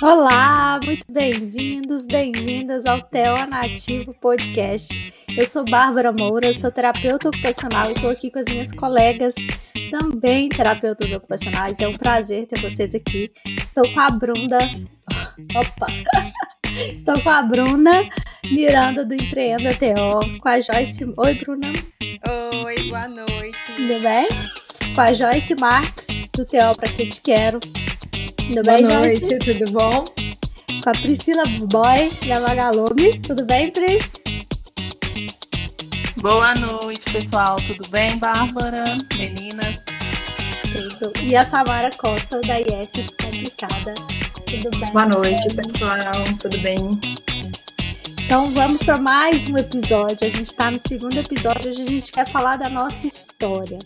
Olá, muito bem-vindos, bem-vindas ao Teo Nativo Podcast. Eu sou Bárbara Moura, sou terapeuta ocupacional e estou aqui com as minhas colegas, também terapeutas ocupacionais. É um prazer ter vocês aqui. Estou com a Brunda. Opa! Estou com a Bruna Miranda do Empreenda TO, com a Joyce. Oi, Bruna. Oi, boa noite. Tudo bem? Com a Joyce Marques do TO Pra Que Te Quero. Tudo boa bem, noite, Joyce? tudo bom? Com a Priscila Boy da Magalume. Tudo bem, Pri? Boa noite, pessoal. Tudo bem, Bárbara? Meninas? Tudo. E a Samara Costa da IS Descomplicada. Tudo bem? Boa noite, pessoal. Tudo bem? Então vamos para mais um episódio. A gente está no segundo episódio. Hoje a gente quer falar da nossa história.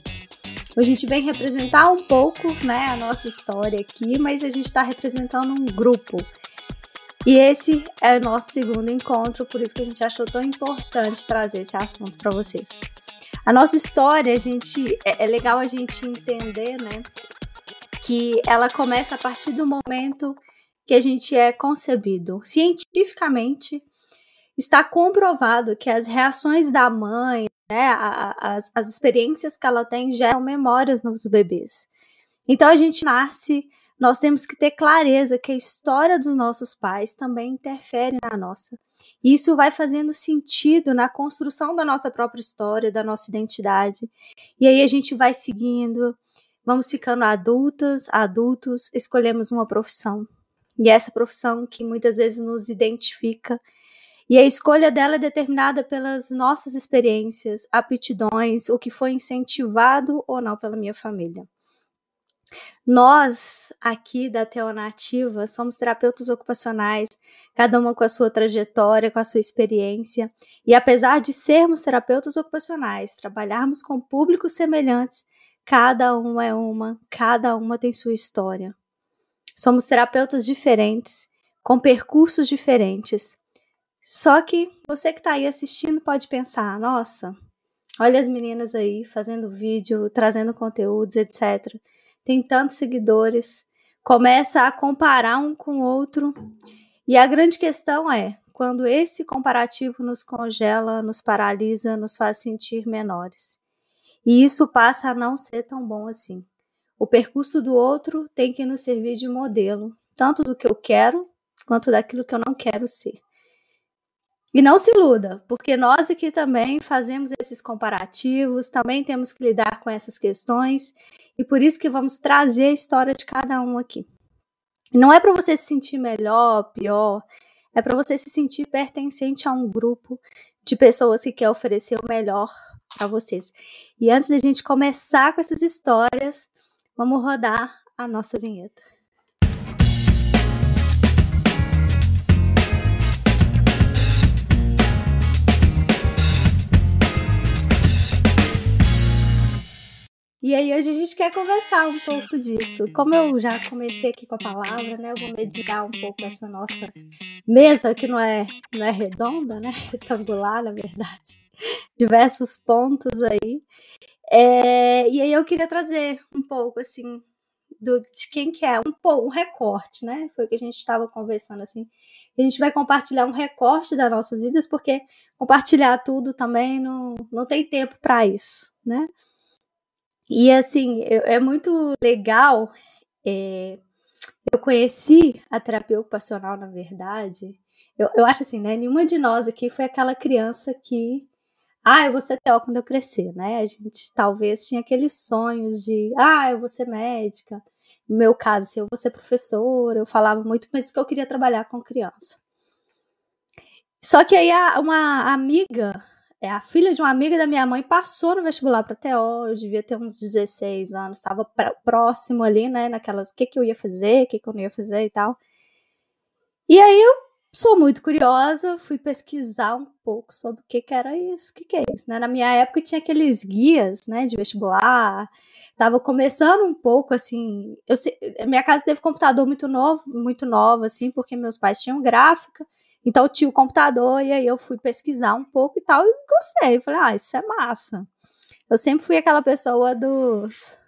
A gente vem representar um pouco né, a nossa história aqui, mas a gente está representando um grupo. E esse é o nosso segundo encontro, por isso que a gente achou tão importante trazer esse assunto para vocês. A nossa história, a gente é, é legal a gente entender, né, que ela começa a partir do momento que a gente é concebido. Cientificamente, está comprovado que as reações da mãe, né, as, as experiências que ela tem geram memórias nos bebês. Então a gente nasce, nós temos que ter clareza que a história dos nossos pais também interfere na nossa. E isso vai fazendo sentido na construção da nossa própria história, da nossa identidade. E aí a gente vai seguindo, vamos ficando adultas, adultos, escolhemos uma profissão. E essa profissão que muitas vezes nos identifica e a escolha dela é determinada pelas nossas experiências, aptidões, o que foi incentivado ou não pela minha família. Nós, aqui da Teonativa, somos terapeutas ocupacionais, cada uma com a sua trajetória, com a sua experiência, e apesar de sermos terapeutas ocupacionais, trabalharmos com públicos semelhantes, cada uma é uma, cada uma tem sua história. Somos terapeutas diferentes, com percursos diferentes, só que você que está aí assistindo pode pensar: nossa, olha as meninas aí fazendo vídeo, trazendo conteúdos, etc. Tem tantos seguidores. Começa a comparar um com o outro. E a grande questão é: quando esse comparativo nos congela, nos paralisa, nos faz sentir menores. E isso passa a não ser tão bom assim. O percurso do outro tem que nos servir de modelo, tanto do que eu quero quanto daquilo que eu não quero ser. E não se iluda, porque nós aqui também fazemos esses comparativos, também temos que lidar com essas questões, e por isso que vamos trazer a história de cada um aqui. Não é para você se sentir melhor, pior, é para você se sentir pertencente a um grupo de pessoas que quer oferecer o melhor para vocês. E antes da gente começar com essas histórias, vamos rodar a nossa vinheta. E aí hoje a gente quer conversar um pouco disso. Como eu já comecei aqui com a palavra, né? Eu vou mediar um pouco essa nossa mesa que não é não é redonda, né? Retangular, na verdade. Diversos pontos aí. É, e aí eu queria trazer um pouco assim do, de quem que é, um, um recorte, né? Foi o que a gente estava conversando assim. A gente vai compartilhar um recorte das nossas vidas, porque compartilhar tudo também não, não tem tempo para isso, né? E assim, eu, é muito legal. É, eu conheci a terapia ocupacional, na verdade. Eu, eu acho assim, né? Nenhuma de nós aqui foi aquela criança que. Ah, eu vou ser TO quando eu crescer, né? A gente talvez tinha aqueles sonhos de. Ah, eu vou ser médica. No meu caso, assim, eu vou ser professora. Eu falava muito, mas que eu queria trabalhar com criança. Só que aí uma amiga é, a filha de uma amiga da minha mãe passou no vestibular para TO, eu devia ter uns 16 anos, estava próximo ali, né, naquelas, o que, que eu ia fazer, o que, que eu não ia fazer e tal. E aí eu sou muito curiosa, fui pesquisar um pouco sobre o que, que era isso, o que, que é isso, né? Na minha época tinha aqueles guias, né, de vestibular, tava começando um pouco, assim, eu minha casa teve computador muito novo, muito novo, assim, porque meus pais tinham gráfica, Então tinha o computador e aí eu fui pesquisar um pouco e tal e gostei. Falei, ah, isso é massa. Eu sempre fui aquela pessoa dos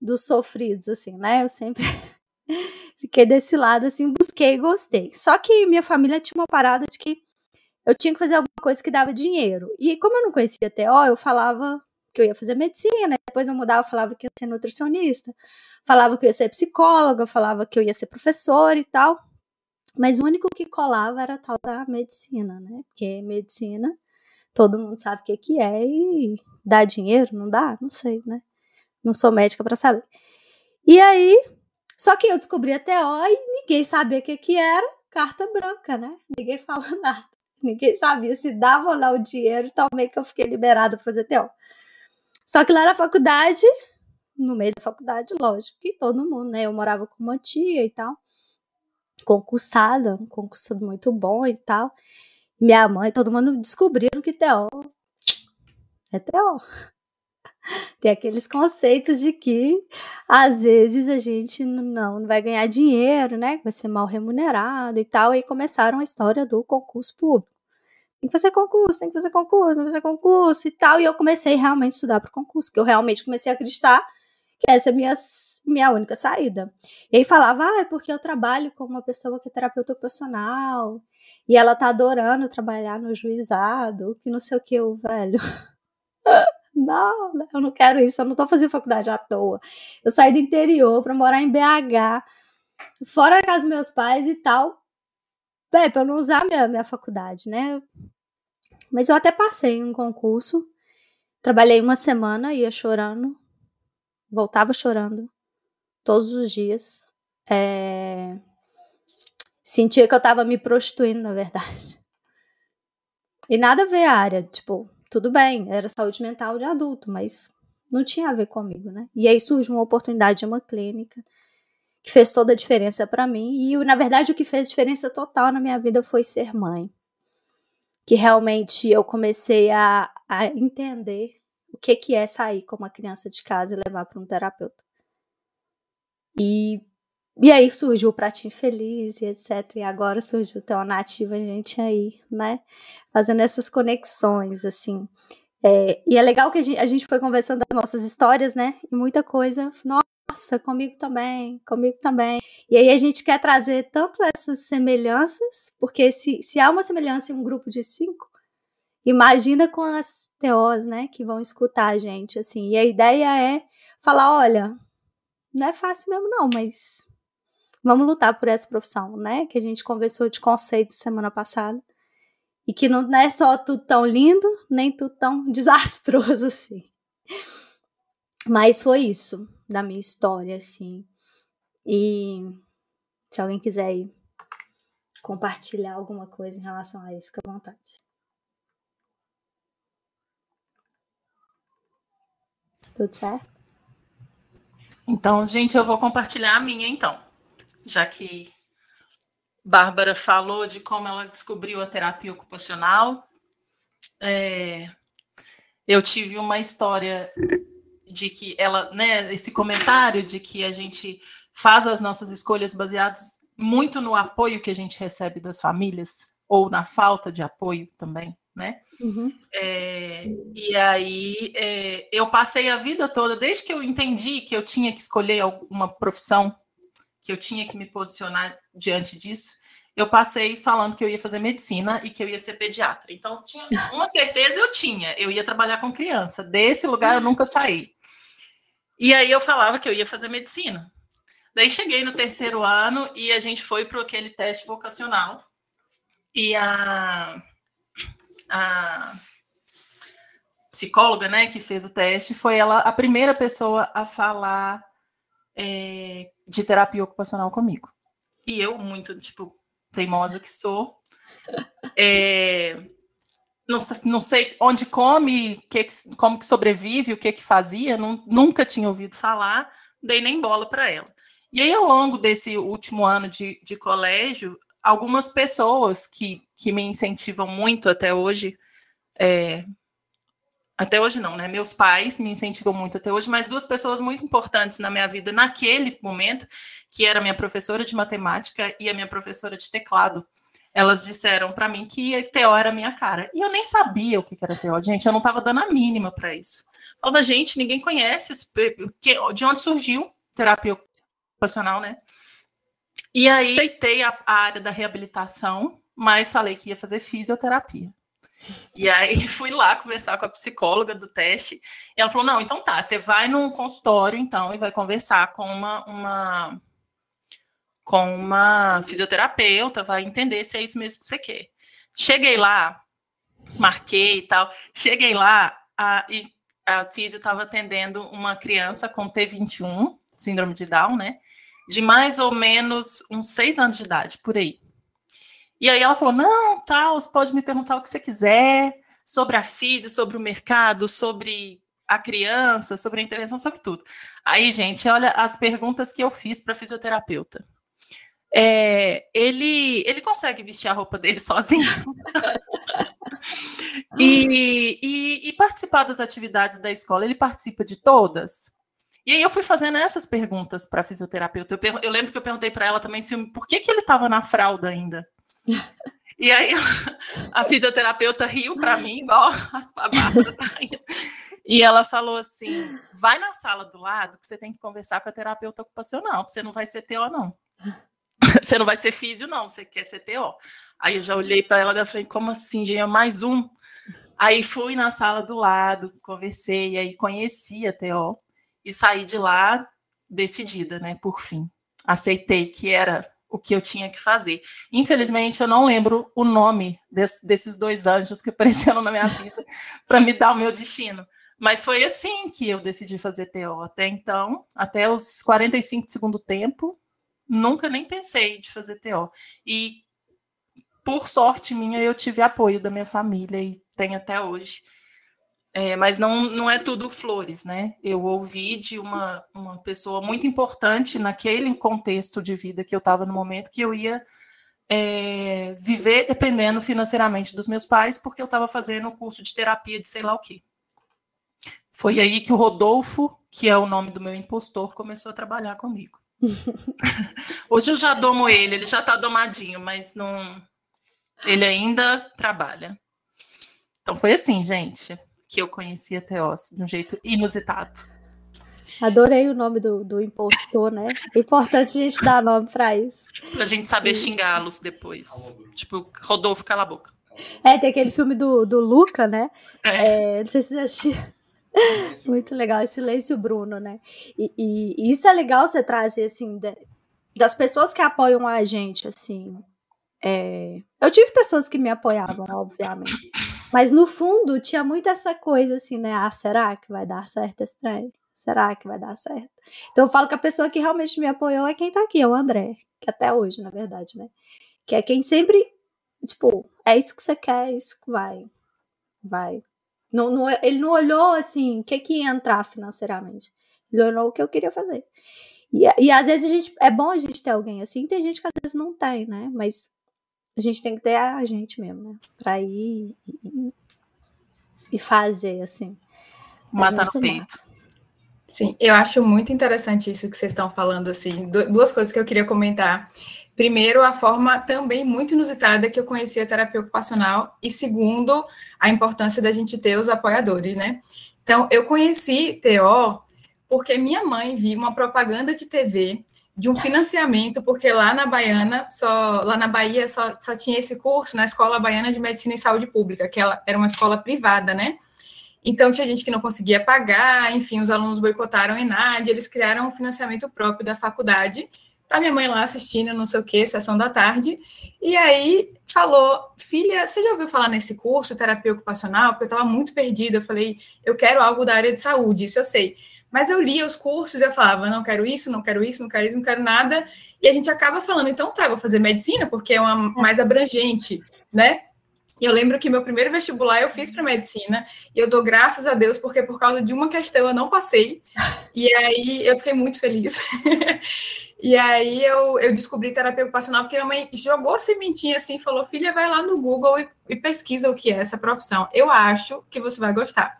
dos sofridos assim, né? Eu sempre fiquei desse lado assim, busquei e gostei. Só que minha família tinha uma parada de que eu tinha que fazer alguma coisa que dava dinheiro. E como eu não conhecia TO, eu falava que eu ia fazer medicina, depois eu mudava, falava que ia ser nutricionista, falava que eu ia ser psicóloga, falava que eu ia ser professora e tal. Mas o único que colava era a tal da medicina, né? Porque medicina, todo mundo sabe o que, que é e dá dinheiro, não dá? Não sei, né? Não sou médica para saber. E aí, só que eu descobri a TO e ninguém sabia o que, que era carta branca, né? Ninguém fala nada. Ninguém sabia se dava ou não o dinheiro, também que eu fiquei liberada para fazer TO. Só que lá na faculdade, no meio da faculdade, lógico que todo mundo, né? Eu morava com uma tia e tal, concursada, um concursado muito bom e tal. Minha mãe, todo mundo descobriram que TO é TO. Tem aqueles conceitos de que às vezes a gente não, vai ganhar dinheiro, né? Vai ser mal remunerado e tal. E começaram a história do concurso público tem que fazer concurso, tem que fazer concurso, tem que fazer concurso e tal. E eu comecei realmente a estudar para o concurso, que eu realmente comecei a acreditar que essa é a minha, minha única saída. E aí falava, ah, é porque eu trabalho com uma pessoa que é terapeuta ocupacional, e ela tá adorando trabalhar no juizado, que não sei o que, eu, velho. não, eu não quero isso, eu não tô fazendo faculdade à toa. Eu saí do interior para morar em BH, fora da casa dos meus pais e tal, é, para não usar minha, minha faculdade, né? Mas eu até passei um concurso, trabalhei uma semana, ia chorando, voltava chorando todos os dias. É... Sentia que eu tava me prostituindo, na verdade. E nada a ver a área, tipo, tudo bem, era saúde mental de adulto, mas não tinha a ver comigo, né? E aí surge uma oportunidade de uma clínica que fez toda a diferença para mim. E, na verdade, o que fez diferença total na minha vida foi ser mãe. Que realmente eu comecei a, a entender o que, que é sair com uma criança de casa e levar para um terapeuta. E, e aí surgiu o Pratinho Feliz e etc. E agora surgiu o Nativa, a gente aí, né? Fazendo essas conexões, assim. É, e é legal que a gente, a gente foi conversando das nossas histórias, né? E muita coisa. Nossa, comigo também, comigo também. E aí a gente quer trazer tanto essas semelhanças, porque se, se há uma semelhança em um grupo de cinco, imagina com as teós, né, que vão escutar a gente, assim. E a ideia é falar, olha, não é fácil mesmo não, mas vamos lutar por essa profissão, né, que a gente conversou de conceitos semana passada. E que não é só tudo tão lindo, nem tudo tão desastroso assim. Mas foi isso da minha história, assim. E se alguém quiser compartilhar alguma coisa em relação a isso, fica à vontade. Tudo certo? Então, gente, eu vou compartilhar a minha, então. Já que Bárbara falou de como ela descobriu a terapia ocupacional. É, eu tive uma história de que ela, né, esse comentário de que a gente faz as nossas escolhas baseadas muito no apoio que a gente recebe das famílias ou na falta de apoio também, né? Uhum. É, e aí é, eu passei a vida toda, desde que eu entendi que eu tinha que escolher uma profissão, que eu tinha que me posicionar diante disso, eu passei falando que eu ia fazer medicina e que eu ia ser pediatra. Então, tinha uma certeza eu tinha, eu ia trabalhar com criança. Desse lugar eu nunca saí. E aí eu falava que eu ia fazer medicina. Daí cheguei no terceiro ano e a gente foi para aquele teste vocacional. E a, a psicóloga, né, que fez o teste, foi ela a primeira pessoa a falar é, de terapia ocupacional comigo. E eu, muito, tipo, teimosa que sou, é, não, não sei onde come, que, como que sobrevive, o que que fazia, não, nunca tinha ouvido falar, dei nem bola para ela. E aí, ao longo desse último ano de, de colégio, algumas pessoas que, que me incentivam muito até hoje, é, até hoje não, né? Meus pais me incentivam muito até hoje, mas duas pessoas muito importantes na minha vida naquele momento, que era minha professora de matemática e a minha professora de teclado elas disseram para mim que TO era minha cara. E eu nem sabia o que era TO, gente, eu não estava dando a mínima para isso. Falava, gente, ninguém conhece de onde surgiu terapia ocupacional, né? E aí, aceitei a, a área da reabilitação, mas falei que ia fazer fisioterapia. E aí fui lá conversar com a psicóloga do teste, e ela falou: não, então tá, você vai num consultório, então, e vai conversar com uma, uma com uma fisioterapeuta, vai entender se é isso mesmo que você quer. Cheguei lá, marquei e tal. Cheguei lá, a, e a fisio estava atendendo uma criança com T21, síndrome de Down, né? De mais ou menos uns seis anos de idade, por aí. E aí ela falou: não, tal, você pode me perguntar o que você quiser sobre a física, sobre o mercado, sobre a criança, sobre a intervenção, sobre tudo. Aí, gente, olha as perguntas que eu fiz para fisioterapeuta. É, ele, ele consegue vestir a roupa dele sozinho e, e, e, participar das atividades da escola. Ele participa de todas. E aí eu fui fazendo essas perguntas para a fisioterapeuta. Eu, eu, lembro que eu perguntei para ela também se, por que, que ele estava na fralda ainda. E aí a fisioterapeuta riu para mim, igual a Bárbara tá rindo. E ela falou assim: vai na sala do lado que você tem que conversar com a terapeuta ocupacional, que você não vai ser TO, não. Você não vai ser físio, não, você quer ser TO. Aí eu já olhei para ela e falei, como assim, gente? É mais um. Aí fui na sala do lado, conversei, aí conheci a TO e saí de lá decidida, né? Por fim. Aceitei que era o que eu tinha que fazer. Infelizmente, eu não lembro o nome desse, desses dois anjos que apareceram na minha vida para me dar o meu destino. Mas foi assim que eu decidi fazer TO. Até então, até os 45 de segundo tempo, nunca nem pensei de fazer TO. E por sorte minha, eu tive apoio da minha família e tem até hoje. É, mas não, não é tudo flores, né? Eu ouvi de uma, uma pessoa muito importante naquele contexto de vida que eu estava no momento que eu ia é, viver dependendo financeiramente dos meus pais, porque eu estava fazendo um curso de terapia de sei lá o quê. Foi aí que o Rodolfo, que é o nome do meu impostor, começou a trabalhar comigo. Hoje eu já domo ele, ele já está domadinho, mas não. Ele ainda trabalha. Então foi assim, gente, que eu conheci a Teos, de um jeito inusitado. Adorei o nome do, do impostor, né? É importante a gente dar nome para isso. Pra gente saber e... xingá-los depois. Tipo, Rodolfo, cala a boca. É, tem aquele filme do, do Luca, né? É. É, não sei se vocês assistiram. Muito legal, Silêncio Bruno, né? E, e, e, isso é legal você trazer, assim, de, das pessoas que apoiam a gente, assim. É... Eu tive pessoas que me apoiavam, obviamente. Mas no fundo tinha muito essa coisa assim, né? Ah, será que vai dar certo esse trem? Será que vai dar certo? Então eu falo que a pessoa que realmente me apoiou é quem tá aqui, é o André. Que até hoje, na verdade, né? Que é quem sempre, tipo, é isso que você quer, é isso que vai. Vai. Não, não, ele não olhou assim, o que, que ia entrar financeiramente. Ele olhou o que eu queria fazer. E, e às vezes a gente, é bom a gente ter alguém assim, tem gente que às vezes não tem, né? Mas a gente tem que ter a gente mesmo, né? Pra ir e, e fazer, assim. Matar no peito. Sim, eu acho muito interessante isso que vocês estão falando, assim. Duas coisas que eu queria comentar. Primeiro, a forma também muito inusitada que eu conheci a terapia ocupacional. E segundo, a importância da gente ter os apoiadores, né? Então, eu conheci TO porque minha mãe viu uma propaganda de TV de um financiamento, porque lá na Baiana, só lá na Bahia só, só tinha esse curso na Escola Baiana de Medicina e Saúde Pública, que ela era uma escola privada, né? Então tinha gente que não conseguia pagar, enfim, os alunos boicotaram a ENAD, eles criaram um financiamento próprio da faculdade. Tá minha mãe lá assistindo, não sei o que, sessão da tarde, e aí falou, filha, você já ouviu falar nesse curso, terapia ocupacional? Porque eu estava muito perdida, eu falei, eu quero algo da área de saúde, isso eu sei. Mas eu lia os cursos e eu falava, não quero isso, não quero isso, não quero isso, não quero nada. E a gente acaba falando, então tá, vou fazer medicina, porque é uma mais abrangente, né? E eu lembro que meu primeiro vestibular eu fiz para medicina, e eu dou graças a Deus, porque por causa de uma questão eu não passei, e aí eu fiquei muito feliz. e aí eu, eu descobri terapia ocupacional, porque minha mãe jogou sementinha assim, falou: filha, vai lá no Google e, e pesquisa o que é essa profissão. Eu acho que você vai gostar.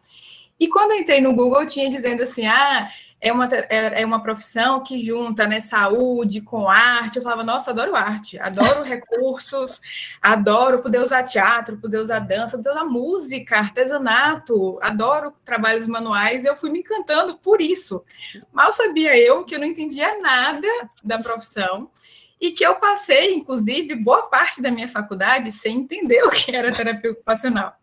E quando eu entrei no Google, tinha dizendo assim: ah, é uma, é, é uma profissão que junta né, saúde com arte. Eu falava, nossa, adoro arte, adoro recursos, adoro poder usar teatro, poder usar dança, poder usar música, artesanato, adoro trabalhos manuais. E eu fui me encantando por isso. Mal sabia eu que eu não entendia nada da profissão e que eu passei, inclusive, boa parte da minha faculdade sem entender o que era terapia ocupacional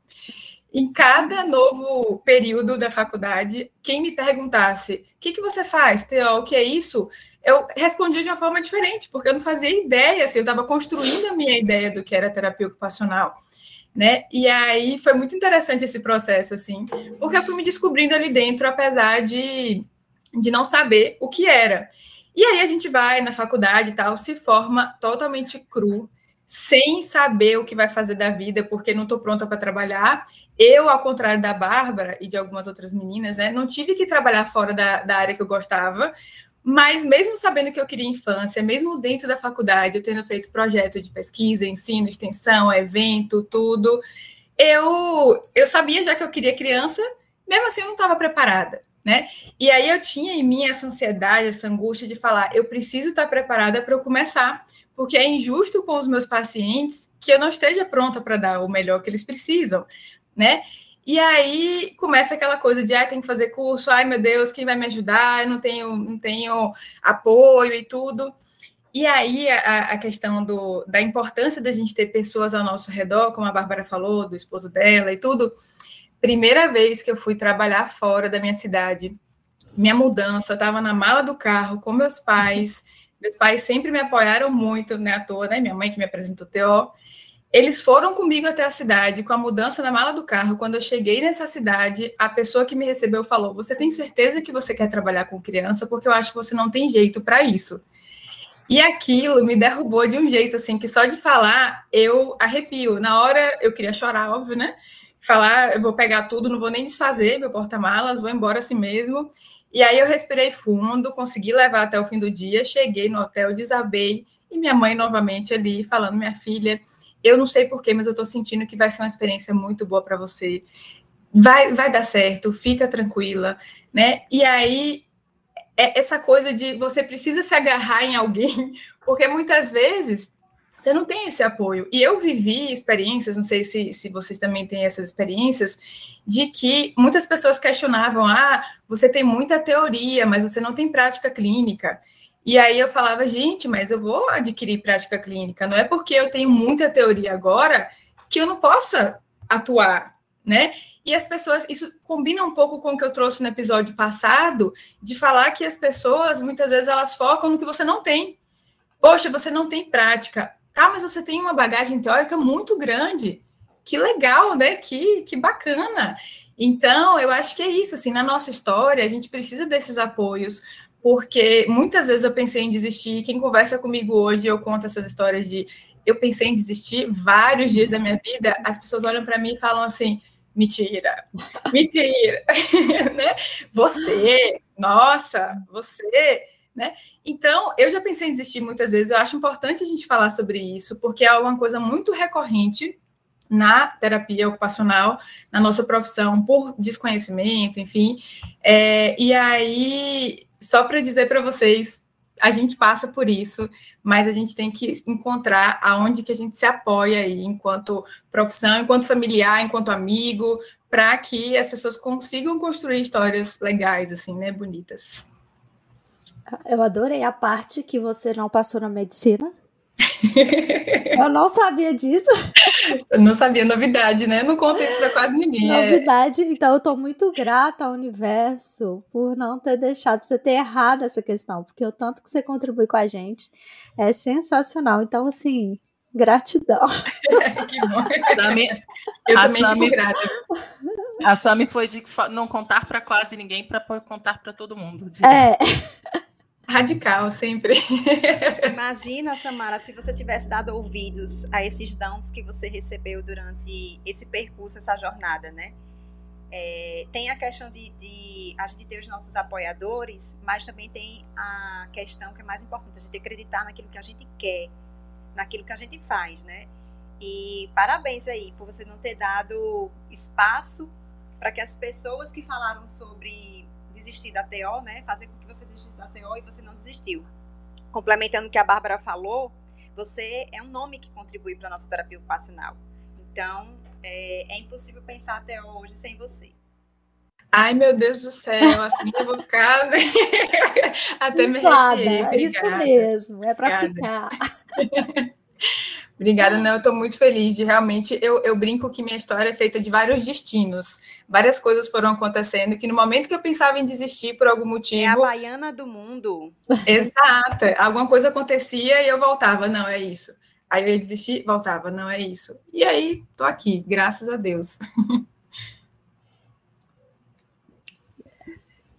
em cada novo período da faculdade, quem me perguntasse o que, que você faz, Teo, o que é isso? Eu respondia de uma forma diferente, porque eu não fazia ideia, assim, eu estava construindo a minha ideia do que era terapia ocupacional. Né? E aí foi muito interessante esse processo, assim, porque eu fui me descobrindo ali dentro, apesar de, de não saber o que era. E aí a gente vai na faculdade e tal, se forma totalmente cru, sem saber o que vai fazer da vida, porque não estou pronta para trabalhar. Eu, ao contrário da Bárbara e de algumas outras meninas, né, não tive que trabalhar fora da, da área que eu gostava, mas mesmo sabendo que eu queria infância, mesmo dentro da faculdade, eu tendo feito projeto de pesquisa, ensino, extensão, evento, tudo, eu, eu sabia já que eu queria criança, mesmo assim eu não estava preparada. Né? E aí eu tinha em mim essa ansiedade, essa angústia de falar, eu preciso estar preparada para eu começar, porque é injusto com os meus pacientes que eu não esteja pronta para dar o melhor que eles precisam, né? E aí começa aquela coisa de, ah, tem que fazer curso, ai meu Deus, quem vai me ajudar? Eu não tenho, não tenho apoio e tudo. E aí a, a questão do, da importância da gente ter pessoas ao nosso redor, como a Bárbara falou, do esposo dela e tudo. Primeira vez que eu fui trabalhar fora da minha cidade, minha mudança, eu estava na mala do carro com meus pais. Meus pais sempre me apoiaram muito, né, à toa, né? Minha mãe que me apresentou o TO. Eles foram comigo até a cidade com a mudança na mala do carro. Quando eu cheguei nessa cidade, a pessoa que me recebeu falou: Você tem certeza que você quer trabalhar com criança? Porque eu acho que você não tem jeito para isso. E aquilo me derrubou de um jeito assim que só de falar eu arrepio. Na hora eu queria chorar, óbvio, né? Falar, eu vou pegar tudo, não vou nem desfazer meu porta-malas, vou embora assim mesmo. E aí eu respirei fundo, consegui levar até o fim do dia, cheguei no hotel, desabei, e minha mãe novamente ali falando: minha filha, eu não sei porquê, mas eu estou sentindo que vai ser uma experiência muito boa para você. Vai, vai dar certo, fica tranquila, né? E aí é essa coisa de você precisa se agarrar em alguém, porque muitas vezes você não tem esse apoio. E eu vivi experiências, não sei se, se vocês também têm essas experiências, de que muitas pessoas questionavam: ah, você tem muita teoria, mas você não tem prática clínica. E aí eu falava, gente, mas eu vou adquirir prática clínica, não é porque eu tenho muita teoria agora que eu não possa atuar, né? E as pessoas, isso combina um pouco com o que eu trouxe no episódio passado, de falar que as pessoas, muitas vezes, elas focam no que você não tem. Poxa, você não tem prática. Tá, mas você tem uma bagagem teórica muito grande. Que legal, né? Que, que bacana. Então, eu acho que é isso, assim, na nossa história, a gente precisa desses apoios, porque muitas vezes eu pensei em desistir. Quem conversa comigo hoje, eu conto essas histórias de eu pensei em desistir vários dias da minha vida, as pessoas olham para mim e falam assim: mentira, mentira, né? Você, nossa, você né? Então, eu já pensei em desistir muitas vezes. Eu acho importante a gente falar sobre isso, porque é uma coisa muito recorrente na terapia ocupacional, na nossa profissão, por desconhecimento, enfim. É, e aí, só para dizer para vocês, a gente passa por isso, mas a gente tem que encontrar aonde que a gente se apoia aí, enquanto profissão, enquanto familiar, enquanto amigo, para que as pessoas consigam construir histórias legais, assim, né, bonitas. Eu adorei a parte que você não passou na medicina. eu não sabia disso. Eu não sabia, novidade, né? Não conto isso para quase ninguém. É. Novidade, é. então eu tô muito grata ao universo por não ter deixado você ter errado essa questão, porque o tanto que você contribui com a gente é sensacional. Então, assim, gratidão. que bom. Sami, eu a também Sami, fico grata. A Sami foi de não contar para quase ninguém para contar para todo mundo. De... É. Radical, sempre. Imagina, Samara, se você tivesse dado ouvidos a esses dons que você recebeu durante esse percurso, essa jornada, né? É, tem a questão de, de, a gente ter os nossos apoiadores, mas também tem a questão que é mais importante, a gente acreditar naquilo que a gente quer, naquilo que a gente faz, né? E parabéns aí por você não ter dado espaço para que as pessoas que falaram sobre desistir da TO, né, fazer com que você desistisse da TO e você não desistiu. Complementando o que a Bárbara falou, você é um nome que contribui para a nossa terapia ocupacional. Então, é, é impossível pensar até hoje sem você. Ai, meu Deus do céu, assim eu vou ficar até me arrepiar. Isso mesmo, é para ficar. Obrigada, né? Eu estou muito feliz de realmente. Eu, eu brinco que minha história é feita de vários destinos. Várias coisas foram acontecendo que no momento que eu pensava em desistir por algum motivo. É a baiana do mundo. Exato. Alguma coisa acontecia e eu voltava. Não, é isso. Aí eu ia desistir, voltava. Não, é isso. E aí, estou aqui, graças a Deus.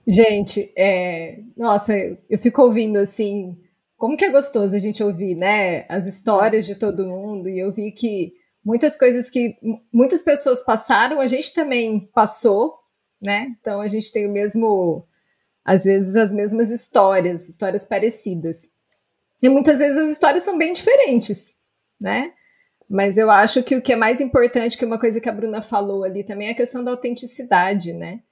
Gente, é... nossa, eu fico ouvindo assim como que é gostoso a gente ouvir, né, as histórias de todo mundo e eu vi que muitas coisas que muitas pessoas passaram, a gente também passou, né? Então a gente tem o mesmo, às vezes as mesmas histórias, histórias parecidas. E muitas vezes as histórias são bem diferentes, né? Mas eu acho que o que é mais importante, que uma coisa que a Bruna falou ali também, é a questão da autenticidade, né?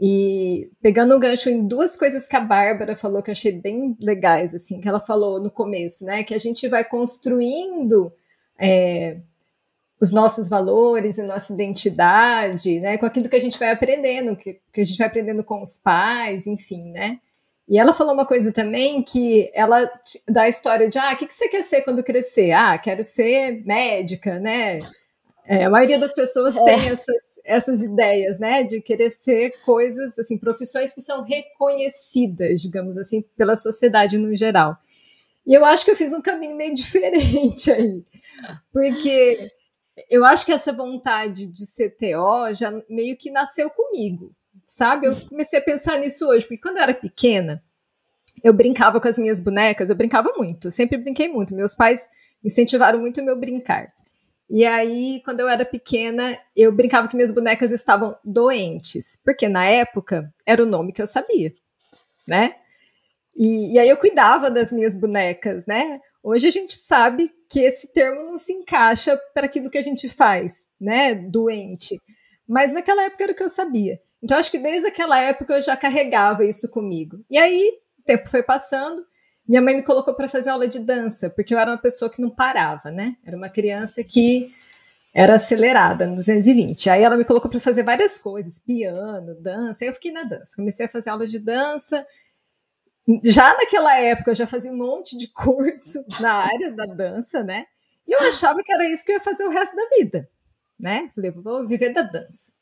E pegando o gancho em duas coisas que a Bárbara falou que eu achei bem legais, assim, que ela falou no começo, né? Que a gente vai construindo é, os nossos valores e nossa identidade, né? Com aquilo que a gente vai aprendendo, que, que a gente vai aprendendo com os pais, enfim, né? E ela falou uma coisa também que ela dá a história de ah, o que, que você quer ser quando crescer? Ah, quero ser médica, né? É, a maioria das pessoas é. tem essas essas ideias, né, de querer ser coisas, assim, profissões que são reconhecidas, digamos assim, pela sociedade no geral. E eu acho que eu fiz um caminho meio diferente aí, porque eu acho que essa vontade de ser TO já meio que nasceu comigo, sabe? Eu comecei a pensar nisso hoje, porque quando eu era pequena, eu brincava com as minhas bonecas, eu brincava muito, sempre brinquei muito. Meus pais incentivaram muito o meu brincar. E aí, quando eu era pequena, eu brincava que minhas bonecas estavam doentes, porque na época era o nome que eu sabia, né? E, e aí eu cuidava das minhas bonecas, né? Hoje a gente sabe que esse termo não se encaixa para aquilo que a gente faz, né? Doente. Mas naquela época era o que eu sabia. Então acho que desde aquela época eu já carregava isso comigo. E aí o tempo foi passando minha mãe me colocou para fazer aula de dança, porque eu era uma pessoa que não parava, né? Era uma criança que era acelerada no 220. Aí ela me colocou para fazer várias coisas, piano, dança. Aí eu fiquei na dança. Comecei a fazer aula de dança. Já naquela época eu já fazia um monte de curso na área da dança, né? E eu achava que era isso que eu ia fazer o resto da vida, né? Falei, vou viver da dança.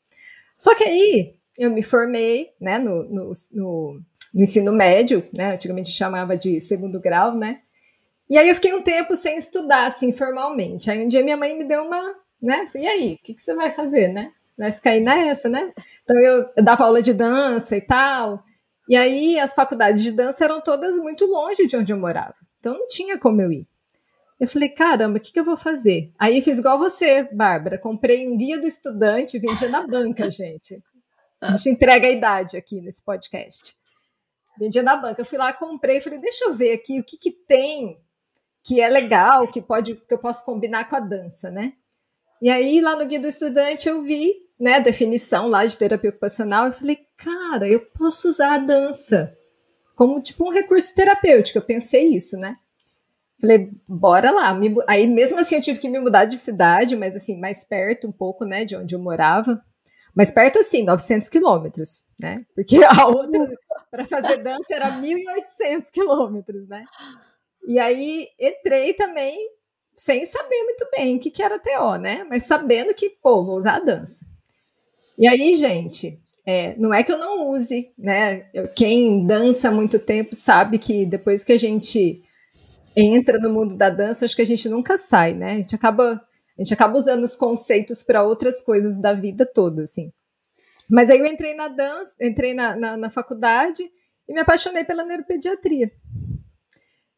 Só que aí eu me formei, né, no, no, no no ensino médio, né? Antigamente chamava de segundo grau, né? E aí eu fiquei um tempo sem estudar, assim, formalmente. Aí um dia minha mãe me deu uma, né? E aí, o que, que, você vai fazer, né? Vai ficar aí nessa, né? Então eu, eu dava aula de dança e tal. E aí as faculdades de dança eram todas muito longe de onde eu morava. Então não tinha como eu ir. Eu falei, caramba, o que, que eu vou fazer? Aí fiz igual você, Bárbara. Comprei um guia do estudante, vendia na banca, gente. A gente entrega a idade aqui nesse podcast. Vendia na banca. Eu fui lá, comprei, falei, deixa eu ver aqui o que, que tem que é legal, que pode que eu posso combinar com a dança, né? E aí, lá no Guia do Estudante, eu vi né, a definição lá de terapia ocupacional e falei, cara, eu posso usar a dança como tipo um recurso terapêutico. Eu pensei isso, né? Falei, bora lá. Aí, mesmo assim, eu tive que me mudar de cidade, mas assim, mais perto um pouco, né, de onde eu morava. Mas perto assim, 900 quilômetros, né? Porque a outra, para fazer dança, era 1.800 quilômetros, né? E aí entrei também sem saber muito bem o que, que era TO, né? Mas sabendo que, pô, vou usar a dança. E aí, gente, é, não é que eu não use, né? Eu, quem dança há muito tempo sabe que depois que a gente entra no mundo da dança, acho que a gente nunca sai, né? A gente acaba a gente acaba usando os conceitos para outras coisas da vida toda, assim. Mas aí eu entrei na dança, entrei na, na, na faculdade e me apaixonei pela neuropediatria.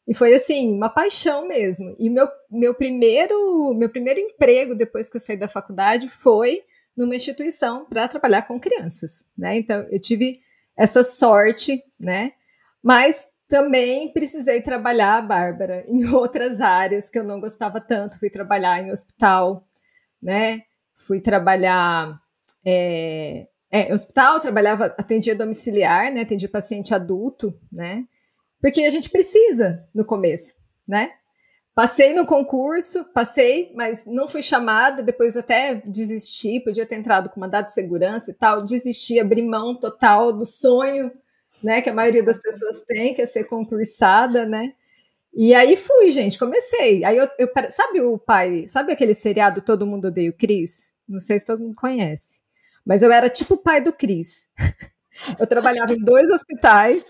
E foi assim, uma paixão mesmo. E meu, meu primeiro meu primeiro emprego depois que eu saí da faculdade foi numa instituição para trabalhar com crianças, né? Então eu tive essa sorte, né? Mas também precisei trabalhar, Bárbara, em outras áreas que eu não gostava tanto. Fui trabalhar em hospital, né? Fui trabalhar é, é, hospital, trabalhava, atendia domiciliar, né? Atendia paciente adulto, né? Porque a gente precisa no começo, né? Passei no concurso, passei, mas não fui chamada, depois até desisti, podia ter entrado com mandado de segurança e tal, desisti, abri mão total do sonho, né, que a maioria das pessoas tem, que é ser concursada, né? E aí fui, gente, comecei. Aí eu, eu sabe o pai, sabe aquele seriado Todo Mundo Odeia o Cris? Não sei se todo mundo conhece. Mas eu era tipo o pai do Cris. Eu trabalhava em dois hospitais,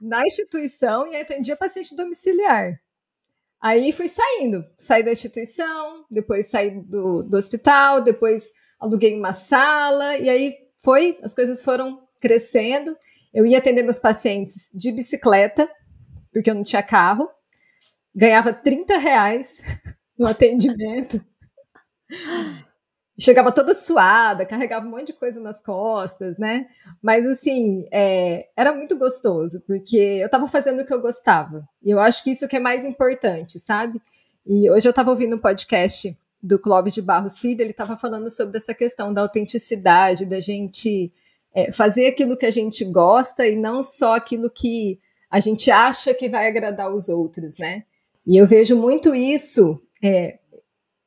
na instituição, e atendia paciente domiciliar. Aí fui saindo, saí da instituição, depois saí do, do hospital, depois aluguei uma sala, e aí foi, as coisas foram crescendo. Eu ia atender meus pacientes de bicicleta, porque eu não tinha carro, ganhava 30 reais no atendimento. Chegava toda suada, carregava um monte de coisa nas costas, né? Mas, assim, é, era muito gostoso, porque eu estava fazendo o que eu gostava. E eu acho que isso que é mais importante, sabe? E hoje eu estava ouvindo um podcast do Clóvis de Barros Filho, ele estava falando sobre essa questão da autenticidade, da gente é, fazer aquilo que a gente gosta e não só aquilo que a gente acha que vai agradar os outros, né? E eu vejo muito isso é,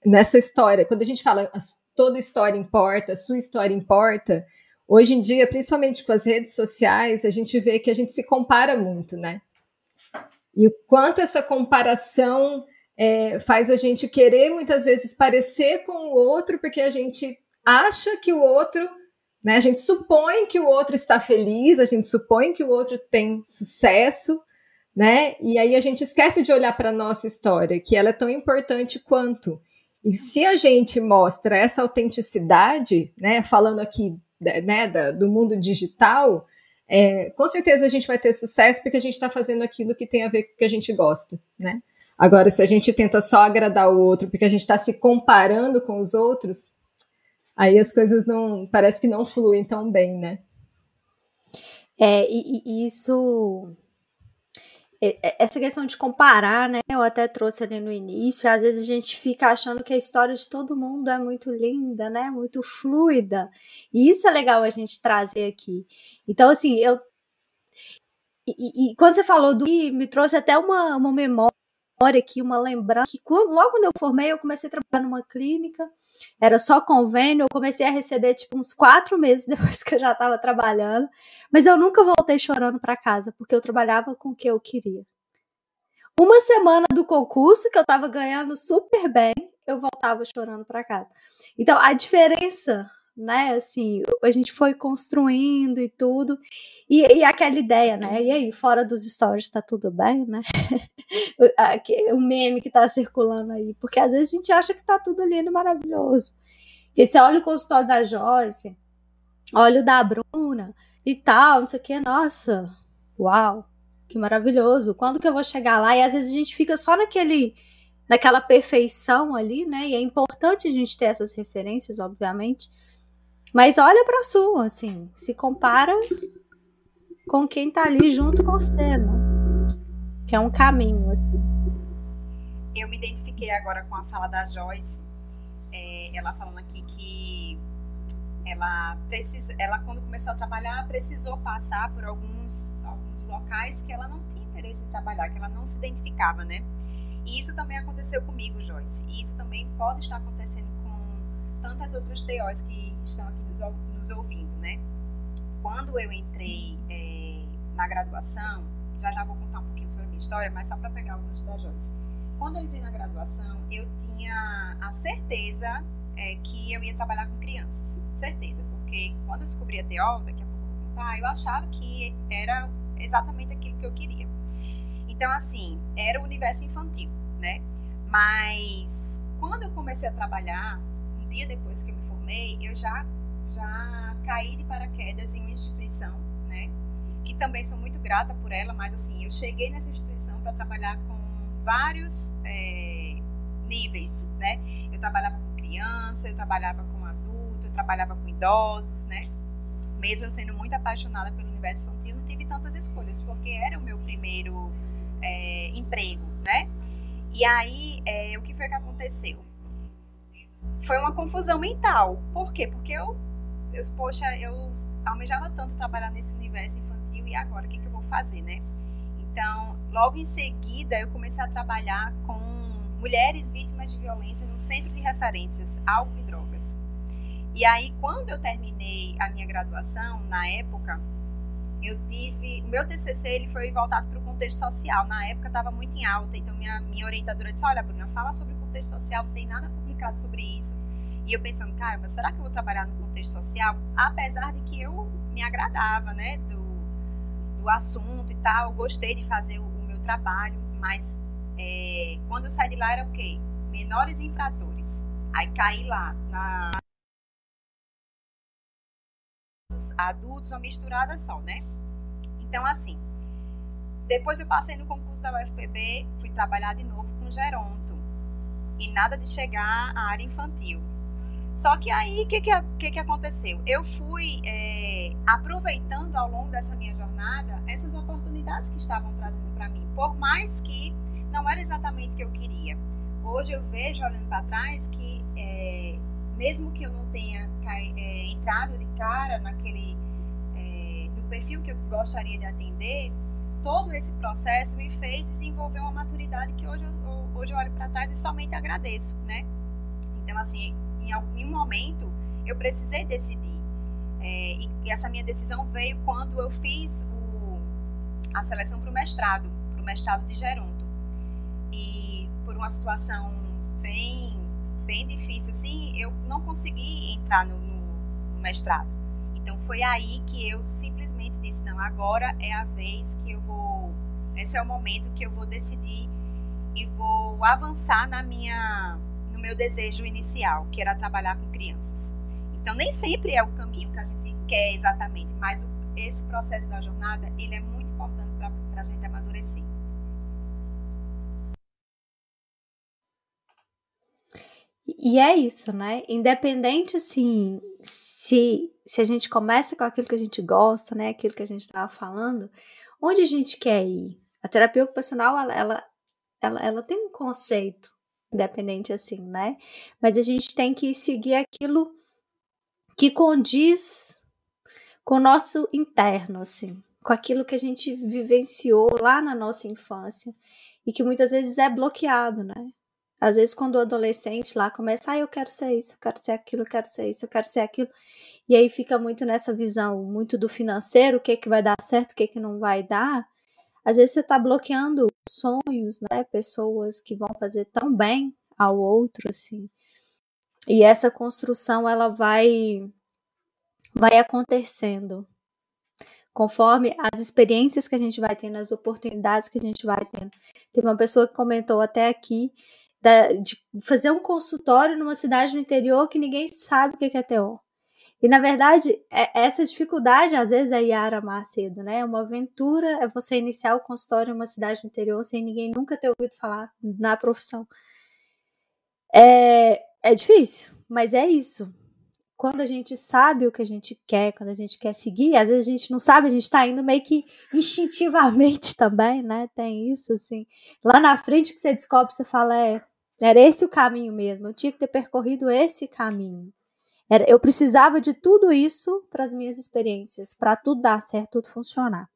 nessa história. Quando a gente fala toda história importa, sua história importa. Hoje em dia, principalmente com as redes sociais, a gente vê que a gente se compara muito, né? E o quanto essa comparação é, faz a gente querer muitas vezes parecer com o outro, porque a gente acha que o outro, né? A gente supõe que o outro está feliz, a gente supõe que o outro tem sucesso, né? E aí a gente esquece de olhar para a nossa história, que ela é tão importante quanto. E se a gente mostra essa autenticidade, né, falando aqui né, da, do mundo digital, é, com certeza a gente vai ter sucesso porque a gente está fazendo aquilo que tem a ver com o que a gente gosta, né? Agora, se a gente tenta só agradar o outro porque a gente está se comparando com os outros, aí as coisas não parece que não fluem tão bem, né? É, e, e isso essa questão de comparar, né? Eu até trouxe ali no início, às vezes a gente fica achando que a história de todo mundo é muito linda, né? Muito fluida. E isso é legal a gente trazer aqui. Então, assim, eu. E, e quando você falou do. Me trouxe até uma, uma memória aqui, uma lembrança, que quando, logo quando eu formei, eu comecei a trabalhar numa clínica, era só convênio, eu comecei a receber, tipo, uns quatro meses depois que eu já estava trabalhando, mas eu nunca voltei chorando para casa, porque eu trabalhava com o que eu queria. Uma semana do concurso, que eu estava ganhando super bem, eu voltava chorando para casa. Então, a diferença né? Assim, a gente foi construindo e tudo. E, e aquela ideia, né? E aí, fora dos stories, tá tudo bem, né? o meme que tá circulando aí. Porque às vezes a gente acha que tá tudo lindo e maravilhoso. E você olha o consultório da Joyce, olha o da Bruna e tal, não sei o que, nossa, uau, que maravilhoso. Quando que eu vou chegar lá? E às vezes a gente fica só naquele naquela perfeição ali, né? E é importante a gente ter essas referências, obviamente. Mas olha para sua, assim, se compara com quem tá ali junto com você, né? Que é um caminho, assim. Eu me identifiquei agora com a fala da Joyce, é, ela falando aqui que ela precisa, ela quando começou a trabalhar precisou passar por alguns alguns locais que ela não tinha interesse em trabalhar, que ela não se identificava, né? E isso também aconteceu comigo, Joyce. E isso também pode estar acontecendo com tantas outras TOs que estão aqui nos, nos ouvindo, né? Quando eu entrei é, na graduação, já já vou contar um pouquinho sobre a minha história, mas só para pegar alguns da Joyce. Quando eu entrei na graduação, eu tinha a certeza é, que eu ia trabalhar com crianças, certeza, porque quando eu descobri a TO, daqui a pouco eu vou contar, eu achava que era exatamente aquilo que eu queria. Então, assim, era o universo infantil, né? Mas quando eu comecei a trabalhar, um dia depois que eu me formei, eu já, já caí de paraquedas em uma instituição, né? Que também sou muito grata por ela, mas assim, eu cheguei nessa instituição para trabalhar com vários é, níveis, né? Eu trabalhava com criança, eu trabalhava com adulto, eu trabalhava com idosos, né? Mesmo eu sendo muito apaixonada pelo universo infantil, não tive tantas escolhas, porque era o meu primeiro é, emprego, né? E aí, é, o que foi que aconteceu? foi uma confusão mental. Por quê? Porque eu eu, poxa, eu almejava tanto trabalhar nesse universo infantil e agora o que, que eu vou fazer, né? Então, logo em seguida, eu comecei a trabalhar com mulheres vítimas de violência no Centro de Referências Álcool e Drogas. E aí, quando eu terminei a minha graduação, na época, eu tive. O meu TCC ele foi voltado para o contexto social. Na época estava muito em alta, então minha, minha orientadora disse: Olha, Bruna, fala sobre o contexto social, não tem nada publicado sobre isso. E eu pensando, cara, mas será que eu vou trabalhar no contexto social? Apesar de que eu me agradava, né, do, do assunto e tal, gostei de fazer o, o meu trabalho, mas é, quando eu saí de lá era o quê? Menores infratores. Aí caí lá na adultos, uma misturada só, né? Então, assim, depois eu passei no concurso da UFPB, fui trabalhar de novo com geronto. E nada de chegar à área infantil. Só que aí, o que, que, que, que, aconteceu? Eu fui é, aproveitando ao longo dessa minha jornada essas oportunidades que estavam trazendo para mim, por mais que não era exatamente o que eu queria. Hoje eu vejo, olhando para trás, que é, mesmo que eu não tenha é, entrado de cara naquele no perfil que eu gostaria de atender, todo esse processo me fez desenvolver uma maturidade que hoje eu, hoje eu olho para trás e somente agradeço, né? Então, assim, em algum momento eu precisei decidir. É, e, e, essa minha decisão veio quando eu fiz o, a seleção para o mestrado, para o mestrado de Geronto. E por uma situação bem, bem difícil, assim, eu não consegui entrar no, no, no mestrado. Então foi aí que eu simplesmente disse, não, agora é a vez que eu vou, esse é o momento que eu vou decidir e vou avançar na minha no meu desejo inicial, que era trabalhar com crianças. Então, nem sempre é o caminho que a gente quer exatamente, mas o, esse processo da jornada, ele é muito importante para a gente amadurecer. E é isso, né? Independente, assim, se, se a gente começa com aquilo que a gente gosta, né? Aquilo que a gente estava falando, onde a gente quer ir? A terapia ocupacional, ela, ela, ela, ela tem um conceito independente assim, né? Mas a gente tem que seguir aquilo que condiz com o nosso interno, assim, com aquilo que a gente vivenciou lá na nossa infância e que muitas vezes é bloqueado, né? Às vezes, quando o adolescente lá começa, ah, eu quero ser isso, eu quero ser aquilo, eu quero ser isso, eu quero ser aquilo, e aí fica muito nessa visão, muito do financeiro, o que, que vai dar certo, o que, que não vai dar, às vezes você está bloqueando sonhos, né? Pessoas que vão fazer tão bem ao outro, assim. E essa construção, ela vai, vai acontecendo conforme as experiências que a gente vai tendo, as oportunidades que a gente vai tendo. Teve uma pessoa que comentou até aqui da, de fazer um consultório numa cidade no interior que ninguém sabe o que é TO. E na verdade, é, essa dificuldade às vezes é Yara Macedo, né? É uma aventura é você iniciar o consultório em uma cidade do interior sem ninguém nunca ter ouvido falar na profissão. É, é difícil, mas é isso. Quando a gente sabe o que a gente quer, quando a gente quer seguir, às vezes a gente não sabe, a gente tá indo meio que instintivamente também, né? Tem isso, assim. Lá na frente que você descobre, você fala, é, era esse o caminho mesmo, eu tinha que ter percorrido esse caminho. Era, eu precisava de tudo isso para as minhas experiências, para tudo dar certo, tudo funcionar.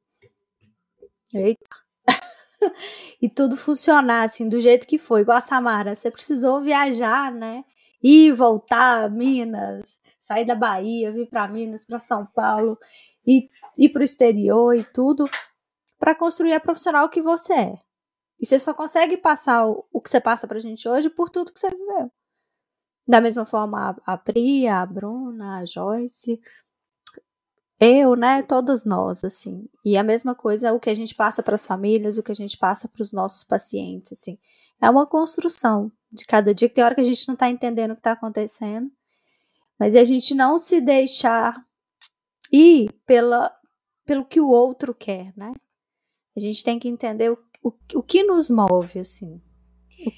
Eita. e tudo funcionar assim do jeito que foi, igual a Samara, você precisou viajar, né? Ir voltar Minas, sair da Bahia, vir para Minas, para São Paulo, e ir para o exterior e tudo para construir a profissional que você é. E você só consegue passar o, o que você passa pra gente hoje por tudo que você viveu. Da mesma forma, a, Priya, a Bruna, a Joyce, eu, né, todos nós, assim. E a mesma coisa é o que a gente passa para as famílias, o que a gente passa para os nossos pacientes, assim. É uma construção de cada dia, que tem hora que a gente não está entendendo o que está acontecendo, mas a gente não se deixar ir pela, pelo que o outro quer, né? A gente tem que entender o, o, o que nos move, assim,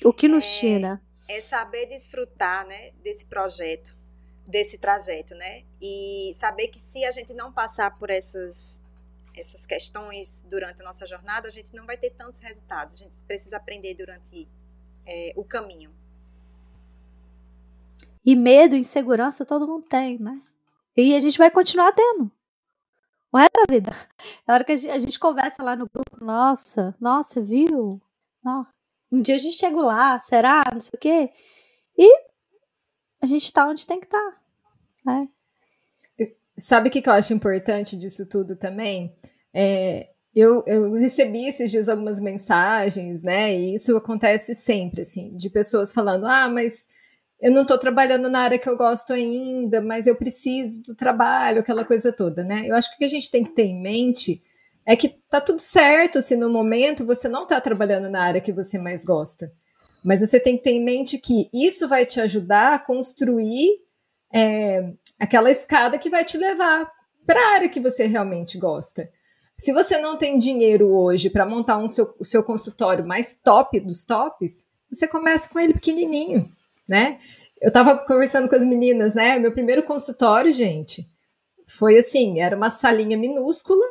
o, o que nos é, tira é saber desfrutar, né, desse projeto, desse trajeto, né? E saber que se a gente não passar por essas essas questões durante a nossa jornada, a gente não vai ter tantos resultados. A gente precisa aprender durante é, o caminho. E medo, insegurança, todo mundo tem, né? E a gente vai continuar tendo. O resto da vida. Na hora que a gente, a gente conversa lá no grupo, nossa, nossa, viu? Nossa. Um dia a gente chega lá, será? Não sei o quê. E a gente tá onde tem que estar. Tá, né? Sabe o que, que eu acho importante disso tudo também? É, eu, eu, recebi esses dias algumas mensagens, né? E isso acontece sempre, assim, de pessoas falando: ah, mas eu não estou trabalhando na área que eu gosto ainda, mas eu preciso do trabalho, aquela coisa toda, né? Eu acho que o que a gente tem que ter em mente é que tá tudo certo se no momento você não está trabalhando na área que você mais gosta. Mas você tem que ter em mente que isso vai te ajudar a construir é, aquela escada que vai te levar para a área que você realmente gosta. Se você não tem dinheiro hoje para montar um seu, o seu consultório mais top dos tops, você começa com ele pequenininho né? Eu estava conversando com as meninas, né? Meu primeiro consultório, gente, foi assim: era uma salinha minúscula,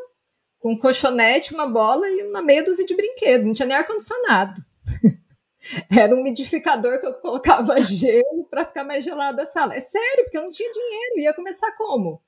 com um colchonete, uma bola e uma meia dúzia de brinquedo, não tinha nem ar-condicionado. era um umidificador que eu colocava gelo para ficar mais gelada a sala. É sério, porque eu não tinha dinheiro, ia começar como?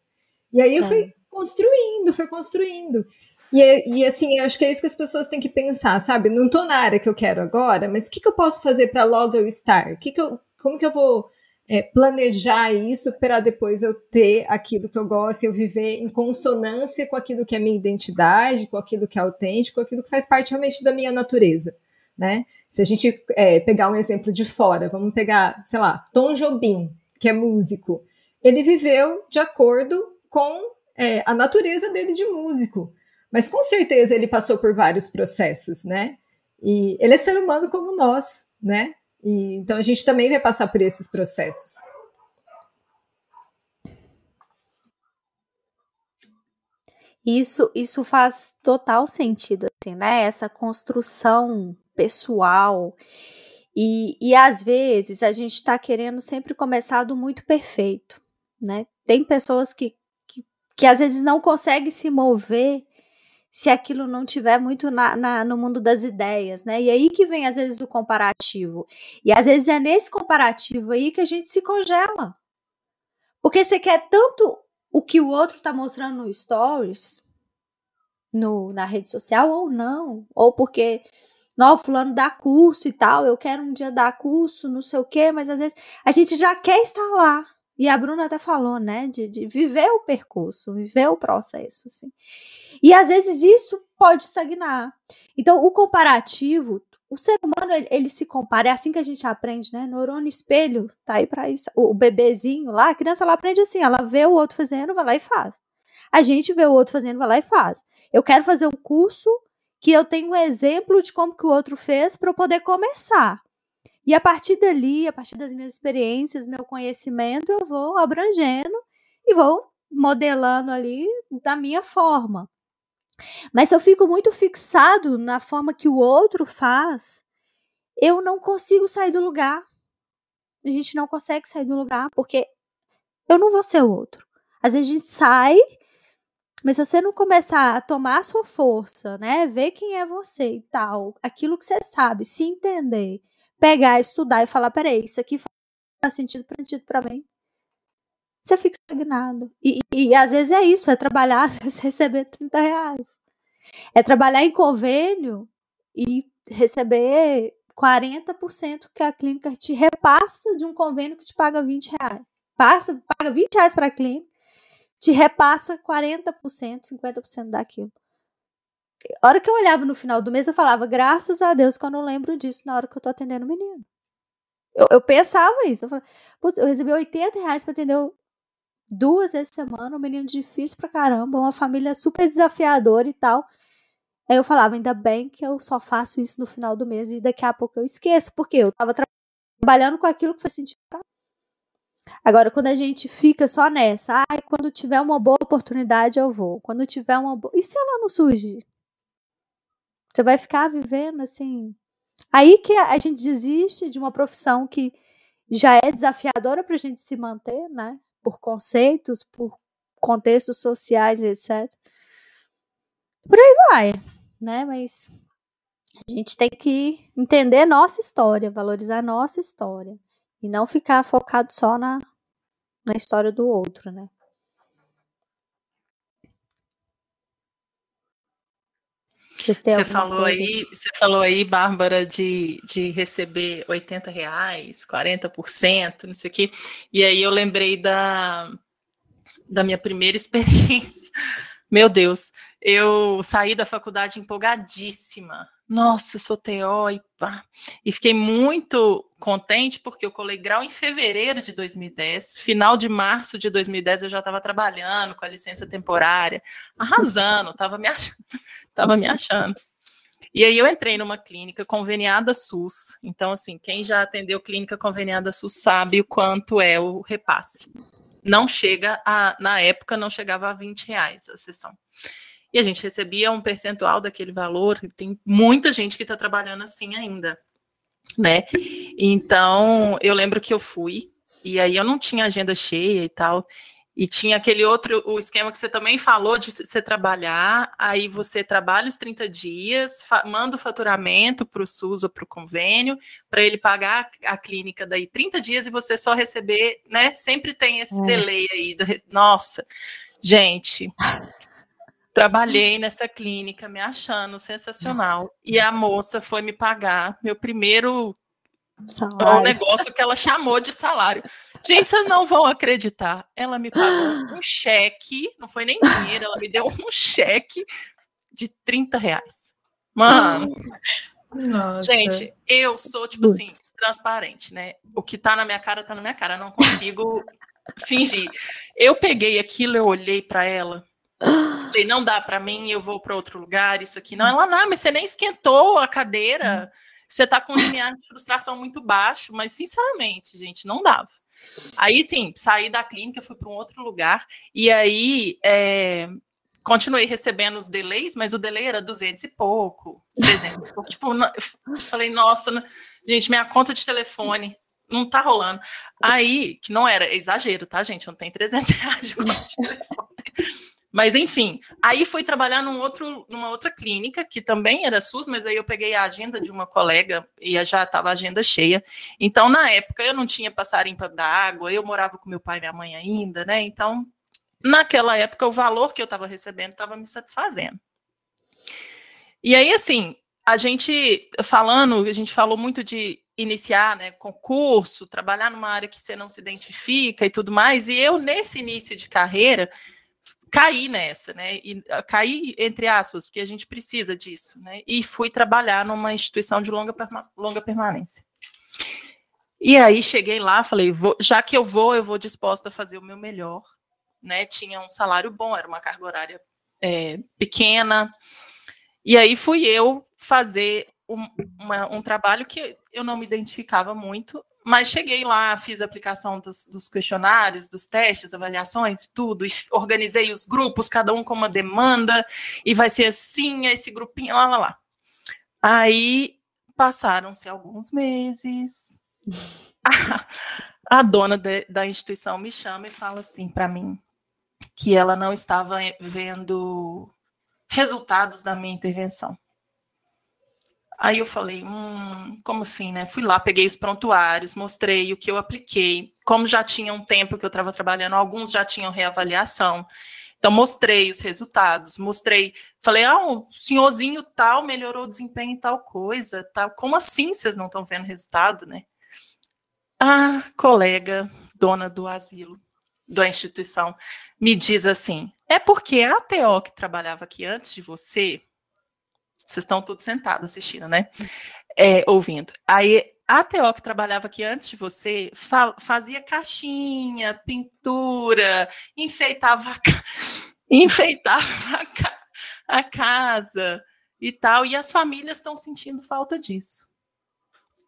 E aí eu é. fui construindo, fui construindo. E, e, assim, acho que é isso que as pessoas têm que pensar, sabe? Não estou na área que eu quero agora, mas o que, que eu posso fazer para logo eu estar? Que, que eu, como que eu vou é, planejar isso para depois eu ter aquilo que eu gosto eu viver em consonância com aquilo que é minha identidade, com aquilo que é autêntico, com aquilo que faz parte realmente da minha natureza, né? Se a gente é, pegar um exemplo de fora, vamos pegar, sei lá, Tom Jobim, que é músico, ele viveu de acordo com é, a natureza dele de músico, mas com certeza ele passou por vários processos, né? E ele é ser humano como nós, né? E, então a gente também vai passar por esses processos. Isso, isso faz total sentido, assim, né? Essa construção pessoal. E, e às vezes a gente está querendo sempre começar do muito perfeito, né? Tem pessoas que, que, que às vezes não conseguem se mover se aquilo não tiver muito na, na, no mundo das ideias, né? E aí que vem às vezes o comparativo. E às vezes é nesse comparativo aí que a gente se congela. Porque você quer tanto o que o outro tá mostrando no stories, no, na rede social, ou não. Ou porque, não, fulano dá curso e tal, eu quero um dia dar curso, não sei o quê, mas às vezes a gente já quer estar lá. E a Bruna até falou, né, de, de viver o percurso, viver o processo, assim. E às vezes isso pode estagnar. Então, o comparativo, o ser humano, ele, ele, se compara, é assim que a gente aprende, né? Neurônio espelho, tá aí para isso. O, o, bebezinho lá, a criança, ela aprende assim, ela vê o outro fazendo, vai lá e faz. A gente vê o outro fazendo, vai lá e faz. Eu quero fazer um curso que eu tenho um exemplo de como que o outro fez para eu poder começar. E a partir dali, a partir das minhas experiências, meu conhecimento, eu vou abrangendo e vou modelando ali da minha forma. Mas se eu fico muito fixado na forma que o outro faz, eu não consigo sair do lugar. A gente não consegue sair do lugar porque eu não vou ser o outro. Às vezes a gente sai, mas se você não começar a tomar a sua força, né, ver quem é você e tal, aquilo que você sabe, se entender, pegar, estudar e falar, peraí, isso aqui faz sentido, sentido para mim. Você fica estagnado. E, e, e, às vezes é isso, é trabalhar, receber 30 reais. É trabalhar em convênio e receber 40% que a clínica te repassa de um convênio que te paga 20 reais. Passa, paga 20 reais para a clínica, te repassa 40%, 50% daquilo. A hora que eu olhava no final do mês, eu falava, graças a Deus que eu não lembro disso na hora que eu tô atendendo o menino. Eu, eu pensava isso. Eu, falava, Putz, eu recebi 80 reais para atender duas vezes por semana, um menino difícil pra caramba, uma família super desafiadora e tal. Aí eu falava, ainda bem que eu só faço isso no final do mês e daqui a pouco eu esqueço, porque eu tava tra trabalhando com aquilo que faz sentido pra. Agora, quando a gente fica só nessa, ai, ah, quando tiver uma boa oportunidade eu vou. Quando tiver uma boa. E se ela não surgir? Você vai ficar vivendo assim. Aí que a gente desiste de uma profissão que já é desafiadora para a gente se manter, né? Por conceitos, por contextos sociais, etc. Por aí vai, né? Mas a gente tem que entender nossa história, valorizar nossa história e não ficar focado só na, na história do outro, né? Você falou coisa? aí, você falou aí, Bárbara, de, de receber 80 reais, 40%, não sei o quê. E aí eu lembrei da, da minha primeira experiência. Meu Deus, eu saí da faculdade empolgadíssima. Nossa, sou TO e pá. E fiquei muito contente porque eu colei grau em fevereiro de 2010. Final de março de 2010 eu já estava trabalhando com a licença temporária, arrasando, estava me achando. Me achando. E aí eu entrei numa clínica conveniada SUS. Então, assim, quem já atendeu clínica conveniada SUS sabe o quanto é o repasse. Não chega a, na época, não chegava a 20 reais a sessão e a gente recebia um percentual daquele valor. Tem muita gente que está trabalhando assim ainda, né? Então, eu lembro que eu fui, e aí eu não tinha agenda cheia e tal. E tinha aquele outro, o esquema que você também falou de você trabalhar, aí você trabalha os 30 dias, manda o faturamento para o SUS ou para o convênio, para ele pagar a clínica daí 30 dias e você só receber, né? Sempre tem esse é. delay aí. Do, nossa, gente, Trabalhei nessa clínica, me achando sensacional. E a moça foi me pagar meu primeiro salário. um negócio que ela chamou de salário. Gente, vocês não vão acreditar. Ela me pagou um cheque, não foi nem dinheiro, ela me deu um cheque de 30 reais. Mano. Nossa. Gente, eu sou, tipo assim, transparente, né? O que tá na minha cara, tá na minha cara. Eu não consigo fingir. Eu peguei aquilo, eu olhei para ela Falei, não dá para mim, eu vou para outro lugar, isso aqui. Não, ela, não, mas você nem esquentou a cadeira, você tá com um limiar de frustração muito baixo, mas sinceramente, gente, não dava. Aí, sim, saí da clínica, fui para um outro lugar, e aí é, continuei recebendo os delays, mas o delay era 200 e pouco, 300 e pouco. Tipo, falei, nossa, não, gente, minha conta de telefone não tá rolando. Aí, que não era exagero, tá, gente? Não tem 300 reais de conta de telefone. Mas enfim, aí fui trabalhar num outro, numa outra clínica, que também era SUS, mas aí eu peguei a agenda de uma colega e já estava a agenda cheia. Então, na época, eu não tinha passarinho para dar água, eu morava com meu pai e minha mãe ainda, né? Então, naquela época, o valor que eu estava recebendo estava me satisfazendo. E aí, assim, a gente falando, a gente falou muito de iniciar, né, concurso, trabalhar numa área que você não se identifica e tudo mais. E eu, nesse início de carreira, caí nessa, né? E uh, caí entre aspas, porque a gente precisa disso, né? E fui trabalhar numa instituição de longa, perma longa permanência. E aí cheguei lá, falei, vou, já que eu vou, eu vou disposta a fazer o meu melhor, né? Tinha um salário bom, era uma carga horária é, pequena. E aí fui eu fazer um, uma, um trabalho que eu não me identificava muito, mas cheguei lá, fiz a aplicação dos, dos, questionários, dos testes, avaliações, tudo, organizei os grupos, cada um com uma demanda, e vai ser assim, esse grupinho, lá, lá, lá. Aí passaram-se alguns meses. A, a dona de, da instituição me chama e fala assim para mim que ela não estava vendo resultados da minha intervenção. Aí eu falei, hum, como assim, né? Fui lá, peguei os prontuários, mostrei o que eu apliquei. Como já tinha um tempo que eu estava trabalhando, alguns já tinham reavaliação. Então, mostrei os resultados, mostrei, falei, ah, o senhorzinho tal melhorou o desempenho em tal coisa, tal. Como assim vocês não estão vendo resultado, né? A colega, dona do asilo, da instituição, me diz assim: é porque a TO que trabalhava aqui antes de você vocês estão todos sentados assistindo, né? É, ouvindo. Aí a TO que trabalhava aqui antes de você fazia caixinha, pintura, enfeitava a, enfeitava a, a casa e tal, e as famílias estão sentindo falta disso.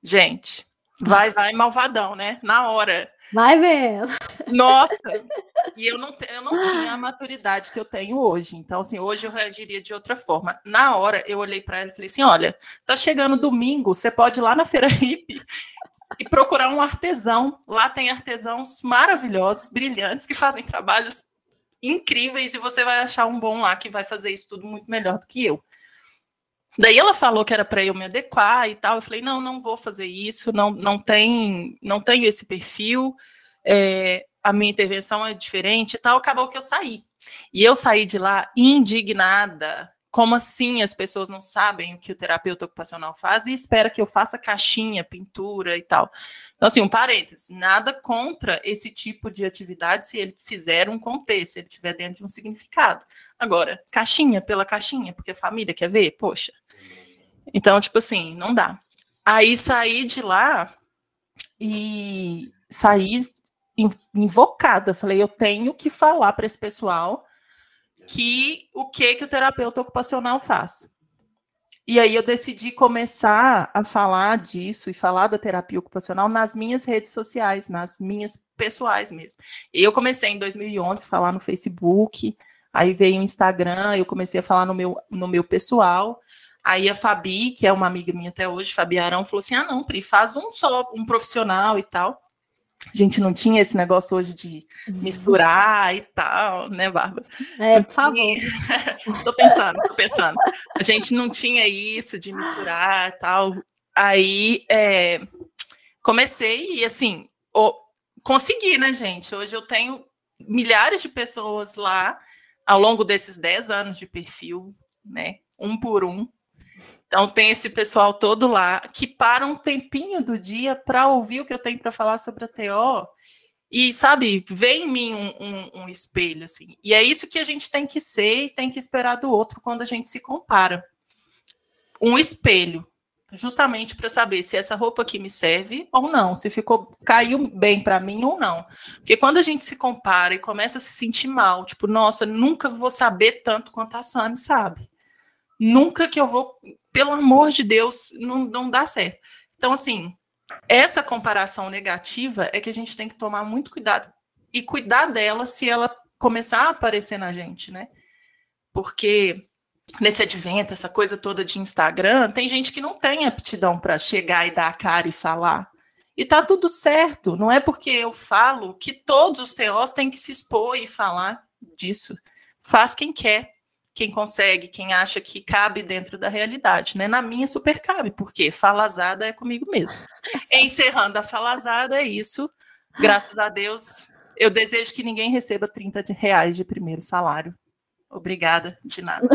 Gente, vai, vai, malvadão, né? Na hora. Vai vendo. Nossa! E eu não, eu não tinha a maturidade que eu tenho hoje. Então, assim, hoje eu reagiria de outra forma. Na hora, eu olhei para ela e falei assim: olha, tá chegando domingo, você pode ir lá na Feira Hip e procurar um artesão. Lá tem artesãos maravilhosos, brilhantes, que fazem trabalhos incríveis e você vai achar um bom lá que vai fazer isso tudo muito melhor do que eu. Daí ela falou que era para eu me adequar e tal. Eu falei, não, não vou fazer isso, não, não tem, não tenho esse perfil, é, a minha intervenção é diferente e tal. Acabou que eu saí. E eu saí de lá indignada como assim as pessoas não sabem o que o terapeuta ocupacional faz e espera que eu faça caixinha, pintura e tal. Então, assim, um parênteses, nada contra esse tipo de atividade se ele fizer um contexto, se ele estiver dentro de um significado. Agora, caixinha pela caixinha, porque a família quer ver, poxa. Então, tipo assim, não dá. Aí saí de lá e saí invocada. Falei, eu tenho que falar para esse pessoal que o que que o terapeuta ocupacional faz. E aí eu decidi começar a falar disso e falar da terapia ocupacional nas minhas redes sociais, nas minhas pessoais mesmo. Eu comecei em 2011 a falar no Facebook, aí veio o Instagram, eu comecei a falar no meu, no meu pessoal. Aí a Fabi, que é uma amiga minha até hoje, Fabi Arão, falou assim: ah, não, Pri, faz um só, um profissional e tal. A gente não tinha esse negócio hoje de uhum. misturar e tal, né, Bárbara? É, por favor. tô pensando, tô pensando. A gente não tinha isso de misturar e tal. Aí é, comecei e assim, o, consegui, né, gente? Hoje eu tenho milhares de pessoas lá ao longo desses 10 anos de perfil, né? Um por um. Então tem esse pessoal todo lá que para um tempinho do dia para ouvir o que eu tenho para falar sobre a TO e sabe, vê em mim um, um, um, espelho assim. E é isso que a gente tem que ser e tem que esperar do outro quando a gente se compara. Um espelho, justamente para saber se essa roupa aqui me serve ou não, se ficou caiu bem para mim ou não. Porque quando a gente se compara e começa a se sentir mal, tipo, nossa, nunca vou saber tanto quanto a Sami sabe. Nunca que eu vou pelo amor de Deus, não, não dá certo. Então, assim, essa comparação negativa é que a gente tem que tomar muito cuidado e cuidar dela se ela começar a aparecer na gente, né? Porque nesse advento, essa coisa toda de Instagram, tem gente que não tem aptidão para chegar e dar a cara e falar. E tá tudo certo, não é porque eu falo que todos os teós têm que se expor e falar disso. Faz quem quer quem consegue, quem acha que cabe dentro da realidade, né? Na minha super cabe, porque falazada é comigo mesmo. Encerrando a falazada, é isso. Graças a Deus, eu desejo que ninguém receba 30 reais de primeiro salário. Obrigada, de nada.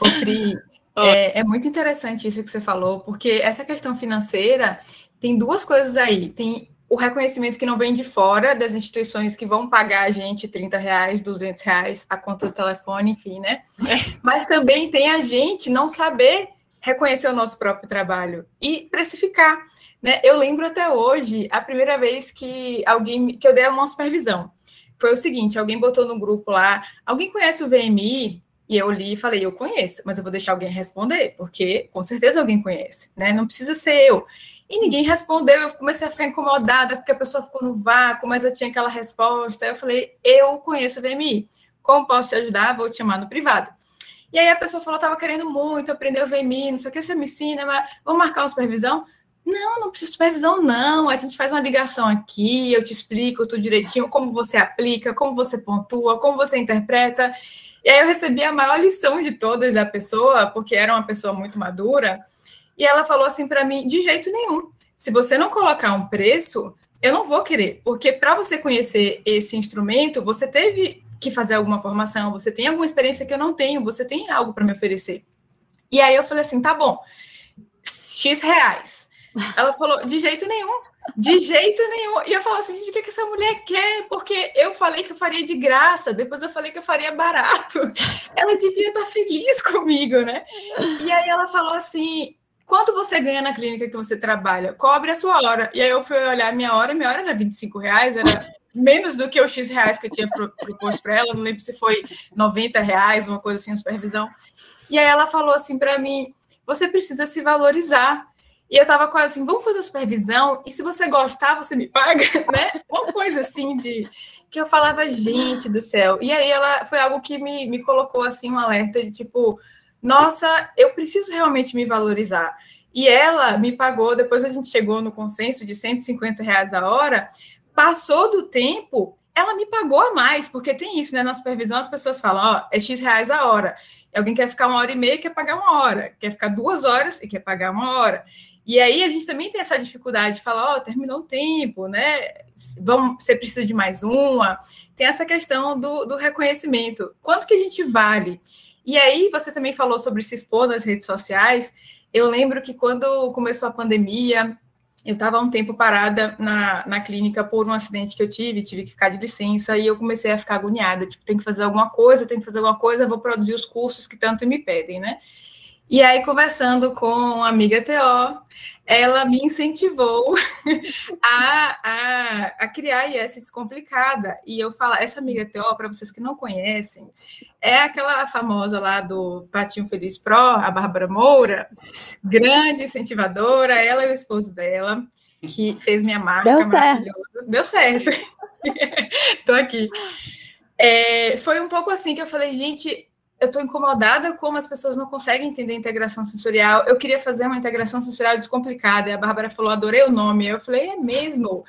Ô, Pri, é, é muito interessante isso que você falou, porque essa questão financeira tem duas coisas aí. Tem o reconhecimento que não vem de fora das instituições que vão pagar a gente 30 reais, 200 reais, a conta do telefone, enfim, né? É. Mas também tem a gente não saber reconhecer o nosso próprio trabalho e precificar. Né? Eu lembro até hoje a primeira vez que alguém que eu dei uma supervisão. Foi o seguinte: alguém botou no grupo lá, alguém conhece o VMI? E eu li e falei, eu conheço, mas eu vou deixar alguém responder, porque com certeza alguém conhece, né? Não precisa ser eu. E ninguém respondeu, eu comecei a ficar incomodada, porque a pessoa ficou no vácuo, mas eu tinha aquela resposta. Eu falei, eu conheço o VMI, como posso te ajudar? Vou te chamar no privado. E aí a pessoa falou, estava querendo muito aprender o VMI, não sei o que, você me ensina, mas vamos marcar uma supervisão? Não, não precisa de supervisão, não. A gente faz uma ligação aqui, eu te explico tudo direitinho, como você aplica, como você pontua, como você interpreta. E aí eu recebi a maior lição de todas da pessoa, porque era uma pessoa muito madura, e ela falou assim para mim: de jeito nenhum. Se você não colocar um preço, eu não vou querer, porque para você conhecer esse instrumento, você teve que fazer alguma formação, você tem alguma experiência que eu não tenho, você tem algo para me oferecer. E aí eu falei assim: tá bom, X reais. Ela falou: de jeito nenhum. De jeito nenhum. E eu falo assim, gente, o que, que essa mulher quer? Porque eu falei que eu faria de graça, depois eu falei que eu faria barato. Ela devia estar feliz comigo, né? E aí ela falou assim: quanto você ganha na clínica que você trabalha? Cobre a sua hora. E aí eu fui olhar minha hora, minha hora era 25 reais, era menos do que o X reais que eu tinha proposto para ela, não lembro se foi 90 reais, uma coisa assim, supervisão. E aí ela falou assim para mim: você precisa se valorizar. E eu tava quase assim, vamos fazer a supervisão, e se você gostar, você me paga, né? Uma coisa assim de que eu falava, gente do céu. E aí ela foi algo que me, me colocou assim um alerta de tipo, nossa, eu preciso realmente me valorizar. E ela me pagou, depois a gente chegou no consenso de 150 reais a hora, passou do tempo, ela me pagou a mais, porque tem isso, né? Na supervisão as pessoas falam, ó, é X reais a hora. Alguém quer ficar uma hora e meia quer pagar uma hora, quer ficar duas horas e quer pagar uma hora. E aí a gente também tem essa dificuldade de falar, ó, oh, terminou o tempo, né? Vamos, você precisa de mais uma. Tem essa questão do, do reconhecimento. Quanto que a gente vale? E aí, você também falou sobre se expor nas redes sociais. Eu lembro que quando começou a pandemia, eu estava um tempo parada na, na clínica por um acidente que eu tive, tive que ficar de licença, e eu comecei a ficar agoniada, tipo, tem que fazer alguma coisa, tem que fazer alguma coisa, vou produzir os cursos que tanto me pedem, né? E aí, conversando com uma amiga TO, ela me incentivou a, a, a criar a IS Descomplicada. E eu falo, essa amiga TO, para vocês que não conhecem, é aquela famosa lá do Patinho Feliz Pro, a Bárbara Moura, grande incentivadora, ela e o esposo dela, que fez minha marca Deu maravilhosa. Certo. Deu certo. Estou aqui. É, foi um pouco assim que eu falei, gente, eu estou incomodada como as pessoas não conseguem entender integração sensorial. Eu queria fazer uma integração sensorial descomplicada. E a Bárbara falou, adorei o nome. Eu falei, é mesmo.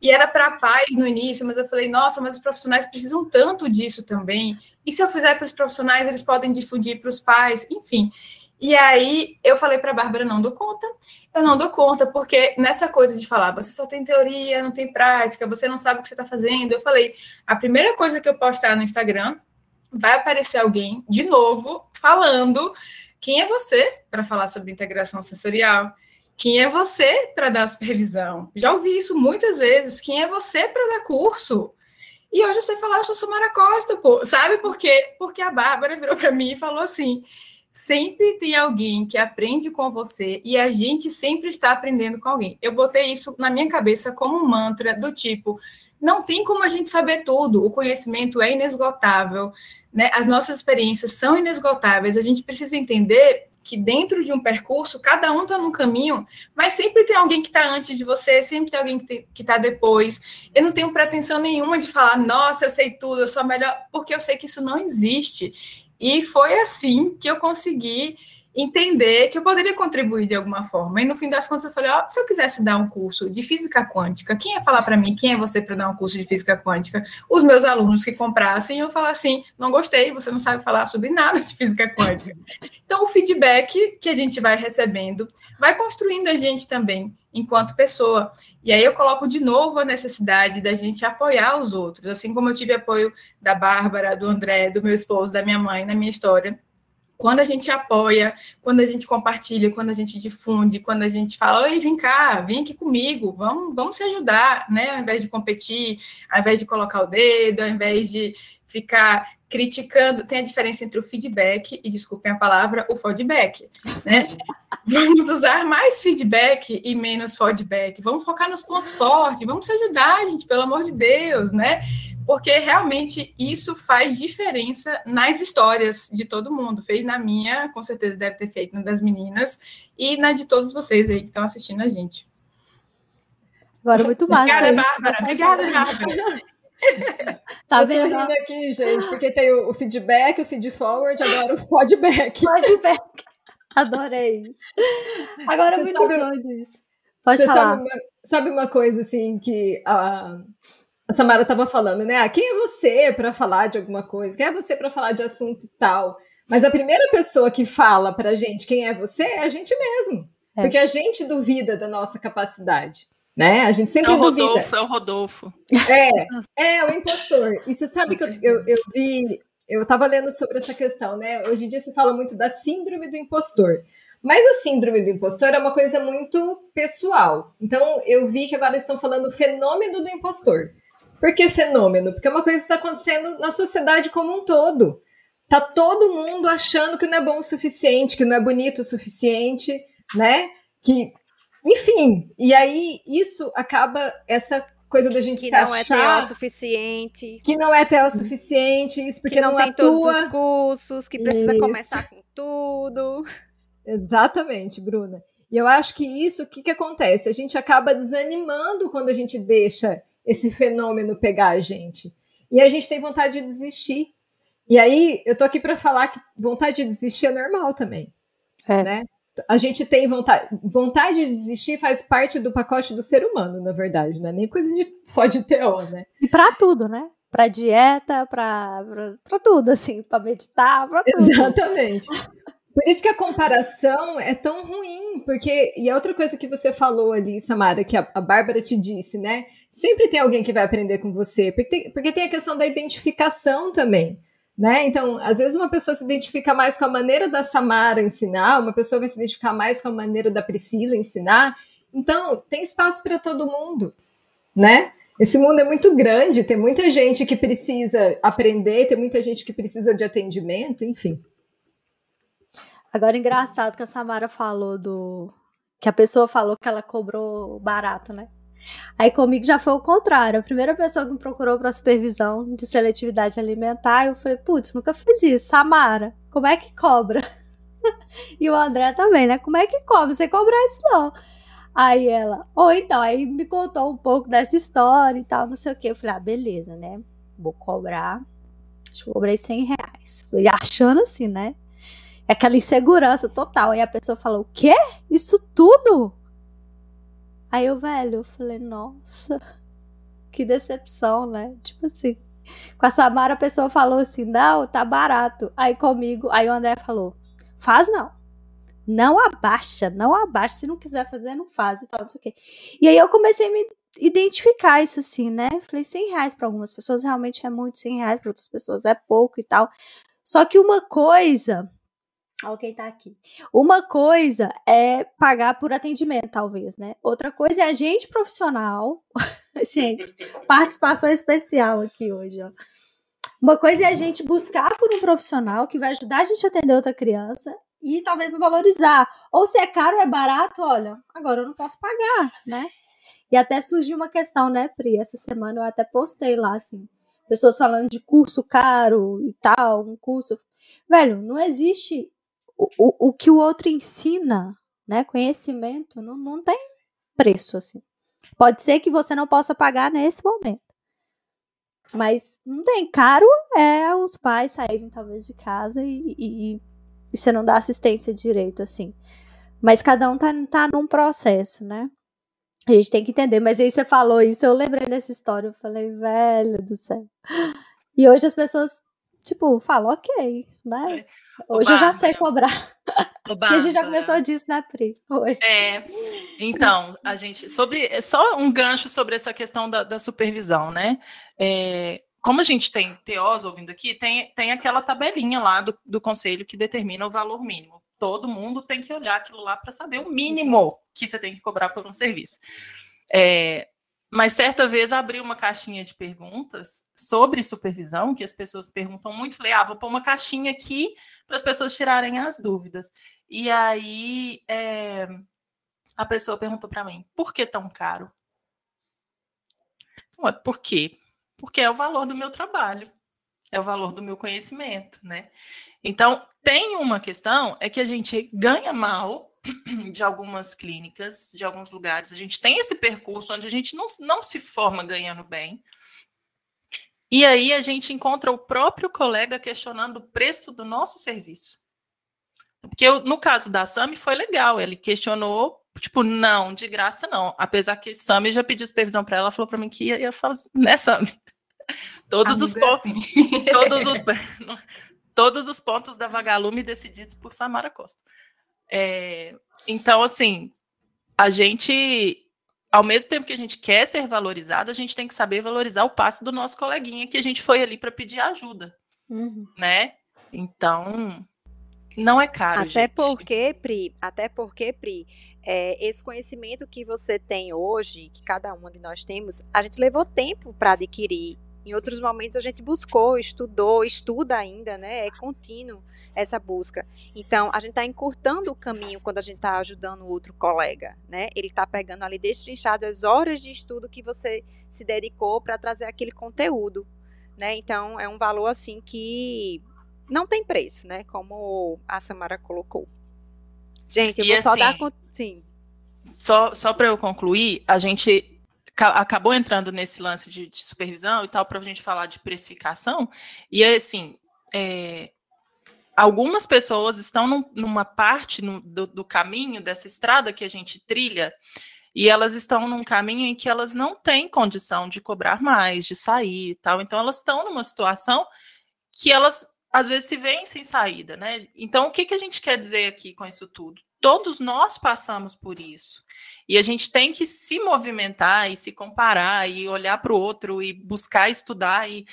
E era para paz no início, mas eu falei, nossa, mas os profissionais precisam tanto disso também. E se eu fizer para os profissionais, eles podem difundir para os pais, enfim. E aí eu falei para a Bárbara, não dou conta. Eu não dou conta, porque nessa coisa de falar, você só tem teoria, não tem prática, você não sabe o que você está fazendo. Eu falei, a primeira coisa que eu postar no Instagram vai aparecer alguém de novo falando quem é você para falar sobre integração sensorial. Quem é você para dar supervisão? Já ouvi isso muitas vezes. Quem é você para dar curso? E hoje você fala, eu sou Samara Costa, pô. Sabe por quê? Porque a Bárbara virou para mim e falou assim: sempre tem alguém que aprende com você e a gente sempre está aprendendo com alguém. Eu botei isso na minha cabeça como um mantra do tipo: não tem como a gente saber tudo, o conhecimento é inesgotável, né? As nossas experiências são inesgotáveis, a gente precisa entender que dentro de um percurso, cada um está num caminho, mas sempre tem alguém que está antes de você, sempre tem alguém que está depois. Eu não tenho pretensão nenhuma de falar, nossa, eu sei tudo, eu sou melhor, porque eu sei que isso não existe. E foi assim que eu consegui entender que eu poderia contribuir de alguma forma. E no fim das contas eu falei, ó, se eu quisesse dar um curso de física quântica, quem ia falar para mim, quem é você para dar um curso de física quântica? Os meus alunos que comprassem, eu falar assim, não gostei, você não sabe falar sobre nada de física quântica. Então o feedback que a gente vai recebendo vai construindo a gente também enquanto pessoa. E aí eu coloco de novo a necessidade da gente apoiar os outros, assim como eu tive apoio da Bárbara, do André, do meu esposo, da minha mãe na minha história quando a gente apoia, quando a gente compartilha, quando a gente difunde, quando a gente fala, oi, vem cá, vem aqui comigo, vamos, vamos se ajudar, né? Ao invés de competir, ao invés de colocar o dedo, ao invés de ficar criticando, tem a diferença entre o feedback e, desculpem a palavra, o feedback, né? vamos usar mais feedback e menos feedback, vamos focar nos pontos fortes, vamos se ajudar, gente, pelo amor de Deus, né? porque realmente isso faz diferença nas histórias de todo mundo. Fez na minha, com certeza deve ter feito na das meninas, e na de todos vocês aí que estão assistindo a gente. Agora, muito massa. Obrigada, Bárbara. Obrigada, Bárbara. tá eu vendo? rindo aqui, gente, porque tem o, feedback, o feed forward, agora o feedback. Feedback. Adorei isso. Agora é muito sabe, doido isso. Pode falar. Sabe uma, sabe uma, coisa assim que a, a Samara estava falando, né? Ah, quem é você para falar de alguma coisa? Quem é você para falar de assunto tal? Mas a primeira pessoa que fala para gente quem é você é a gente mesmo. É. Porque a gente duvida da nossa capacidade. Né? A gente sempre é o duvida. Rodolfo, é o Rodolfo. É, é o impostor. E você sabe que eu, eu, eu vi, eu estava lendo sobre essa questão, né? Hoje em dia se fala muito da síndrome do impostor. Mas a síndrome do impostor é uma coisa muito pessoal. Então eu vi que agora estão falando fenômeno do impostor. Por que fenômeno? Porque é uma coisa que está acontecendo na sociedade como um todo. Tá todo mundo achando que não é bom o suficiente, que não é bonito o suficiente, né? Que, enfim, e aí isso acaba essa coisa da gente que se não achar é TO suficiente, que não é TO suficiente, isso porque que não, não tem atua. todos os cursos, que precisa Isso. começar com tudo. Exatamente, Bruna. E eu acho que isso, o que, que acontece? A gente acaba desanimando quando a gente deixa esse fenômeno pegar a gente. E a gente tem vontade de desistir. E aí, eu tô aqui para falar que vontade de desistir é normal também. É. Né? A gente tem vontade. Vontade de desistir faz parte do pacote do ser humano, na verdade, não é nem coisa de, só de TO, né? E para tudo, né? Para dieta, para tudo, assim, para meditar, para tudo. Exatamente. Por isso que a comparação é tão ruim, porque. E a outra coisa que você falou ali, Samara, que a, a Bárbara te disse, né? Sempre tem alguém que vai aprender com você, porque tem, porque tem a questão da identificação também. Né? Então, às vezes uma pessoa se identifica mais com a maneira da Samara ensinar, uma pessoa vai se identificar mais com a maneira da Priscila ensinar. Então, tem espaço para todo mundo, né? Esse mundo é muito grande, tem muita gente que precisa aprender, tem muita gente que precisa de atendimento, enfim. Agora, engraçado que a Samara falou do. Que a pessoa falou que ela cobrou barato, né? Aí comigo já foi o contrário. A primeira pessoa que me procurou para supervisão de seletividade alimentar, eu falei, putz, nunca fiz isso. Samara, como é que cobra? e o André também, né? Como é que cobra? Você cobra isso não. Aí ela, ou então, aí me contou um pouco dessa história e tal, não sei o que. Eu falei, ah, beleza, né? Vou cobrar. Acho que eu cobrei 100 reais. Fui achando assim, né? Aquela insegurança total. Aí a pessoa falou, o quê? Isso tudo? Aí eu, velho, eu falei, nossa, que decepção, né? Tipo assim. Com a Samara a pessoa falou assim, não, tá barato. Aí comigo, aí o André falou, faz não não abaixa, não abaixa. Se não quiser fazer, não faz e tal, não sei o quê. E aí eu comecei a me identificar isso assim, né? Falei, 100 reais para algumas pessoas realmente é muito, 100 reais para outras pessoas é pouco e tal. Só que uma coisa. Olha quem tá aqui. Uma coisa é pagar por atendimento, talvez, né? Outra coisa é a gente profissional. gente, participação especial aqui hoje, ó. Uma coisa é a gente buscar por um profissional que vai ajudar a gente a atender outra criança e talvez não valorizar. Ou se é caro ou é barato, olha, agora eu não posso pagar, né? E até surgiu uma questão, né, Pri? Essa semana eu até postei lá, assim, pessoas falando de curso caro e tal, um curso. Velho, não existe o, o, o que o outro ensina, né? Conhecimento não, não tem preço, assim. Pode ser que você não possa pagar nesse momento. Mas não tem. Caro é os pais saírem, talvez, de casa e, e, e você não dá assistência direito, assim. Mas cada um tá, tá num processo, né? A gente tem que entender. Mas aí você falou isso, eu lembrei dessa história. Eu falei, velho do céu. E hoje as pessoas, tipo, falam, ok, né? É. Hoje eu já sei cobrar. e a gente já começou disso, né, Pri? Oi. É, então, a gente, sobre, só um gancho sobre essa questão da, da supervisão, né? É, como a gente tem TOs ouvindo aqui, tem, tem aquela tabelinha lá do, do conselho que determina o valor mínimo. Todo mundo tem que olhar aquilo lá para saber o mínimo que você tem que cobrar por um serviço. É, mas certa vez abri uma caixinha de perguntas sobre supervisão, que as pessoas perguntam muito. Falei, ah, vou pôr uma caixinha aqui para as pessoas tirarem as dúvidas. E aí é, a pessoa perguntou para mim, por que tão caro? Por quê? porque é o valor do meu trabalho, é o valor do meu conhecimento, né? Então, tem uma questão, é que a gente ganha mal de algumas clínicas, de alguns lugares, a gente tem esse percurso onde a gente não, não se forma ganhando bem, e aí a gente encontra o próprio colega questionando o preço do nosso serviço. Porque eu, no caso da Sami foi legal, ele questionou, tipo, não, de graça não. Apesar que Sami já pediu supervisão para ela, falou para mim que ia, ia falar assim, né, Sami? Todos os pontos, assim. todos os todos os pontos da Vagalume decididos por Samara Costa. É, então, assim, a gente, ao mesmo tempo que a gente quer ser valorizado, a gente tem que saber valorizar o passo do nosso coleguinha que a gente foi ali para pedir ajuda, uhum. né? Então, não é caro. Até gente. porque, Pri, até porque, Pri, é, esse conhecimento que você tem hoje, que cada um de nós temos, a gente levou tempo para adquirir em outros momentos a gente buscou, estudou, estuda ainda, né? É contínuo essa busca. Então, a gente está encurtando o caminho quando a gente está ajudando outro colega, né? Ele está pegando ali destrinchado as horas de estudo que você se dedicou para trazer aquele conteúdo, né? Então, é um valor assim que não tem preço, né? Como a Samara colocou. Gente, eu e vou assim, só dar sim. Só, só para eu concluir, a gente acabou entrando nesse lance de, de supervisão e tal, para a gente falar de precificação, e assim, é, algumas pessoas estão num, numa parte no, do, do, caminho dessa estrada que a gente trilha, e elas estão num caminho em que elas não têm condição de cobrar mais, de sair e tal, então elas estão numa situação que elas às vezes se veem sem saída, né? Então, o que, que a gente quer dizer aqui com isso tudo? Todos nós passamos por isso. E a gente tem que se movimentar e se comparar e olhar para o outro e buscar estudar e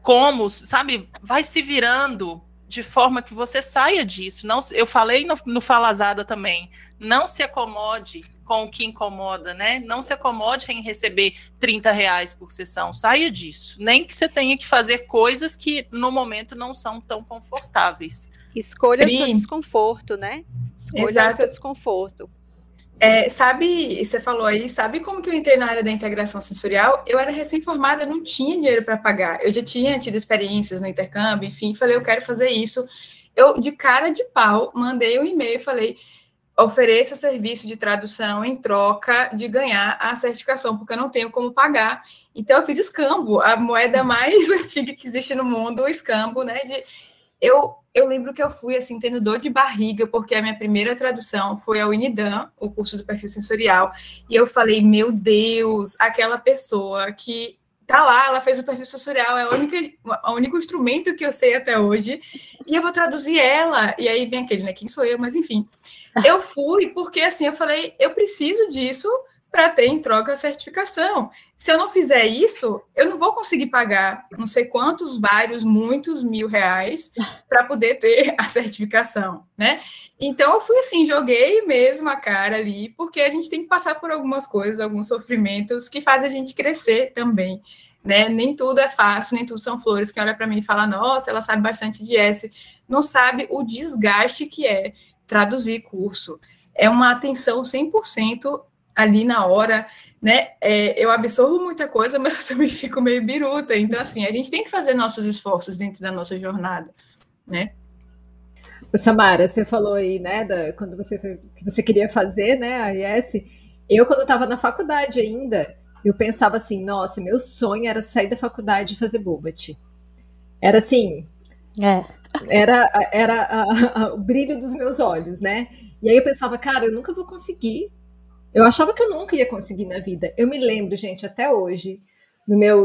como, sabe, vai se virando de forma que você saia disso. Não, eu falei no, no Falazada também, não se acomode com o que incomoda, né? Não se acomode em receber 30 reais por sessão, saia disso. Nem que você tenha que fazer coisas que no momento não são tão confortáveis. Escolha Pri. o seu desconforto, né? Escolha Exato. o seu desconforto. É, sabe, você falou aí, sabe como que eu entrei na área da integração sensorial? Eu era recém-formada, não tinha dinheiro para pagar. Eu já tinha tido experiências no intercâmbio, enfim, falei, eu quero fazer isso. Eu, de cara de pau, mandei um e-mail e falei, ofereço o serviço de tradução em troca de ganhar a certificação, porque eu não tenho como pagar. Então, eu fiz escambo, a moeda mais antiga que existe no mundo, o escambo, né? De, eu, eu lembro que eu fui, assim, tendo dor de barriga, porque a minha primeira tradução foi ao Unidam, o curso do perfil sensorial, e eu falei, meu Deus, aquela pessoa que tá lá, ela fez o perfil sensorial, é o único, o único instrumento que eu sei até hoje, e eu vou traduzir ela, e aí vem aquele, né, quem sou eu, mas enfim, eu fui porque assim, eu falei, eu preciso disso para ter em troca a certificação. Se eu não fizer isso, eu não vou conseguir pagar não sei quantos, vários, muitos mil reais para poder ter a certificação, né? Então eu fui assim, joguei mesmo a cara ali, porque a gente tem que passar por algumas coisas, alguns sofrimentos que fazem a gente crescer também. Né? Nem tudo é fácil, nem tudo são flores. Quem olha para mim e fala, nossa, ela sabe bastante de S, não sabe o desgaste que é traduzir curso. É uma atenção 100% ali na hora, né? É, eu absorvo muita coisa, mas eu também fico meio biruta. Então, assim, a gente tem que fazer nossos esforços dentro da nossa jornada, né? Samara, você falou aí, né, da, quando você, que você queria fazer, né, a IS. Eu, quando estava na faculdade ainda, eu pensava assim, nossa, meu sonho era sair da faculdade e fazer Bobat. Era assim, é era, era a, a, o brilho dos meus olhos, né? E aí eu pensava, cara, eu nunca vou conseguir. Eu achava que eu nunca ia conseguir na vida. Eu me lembro, gente, até hoje, no meu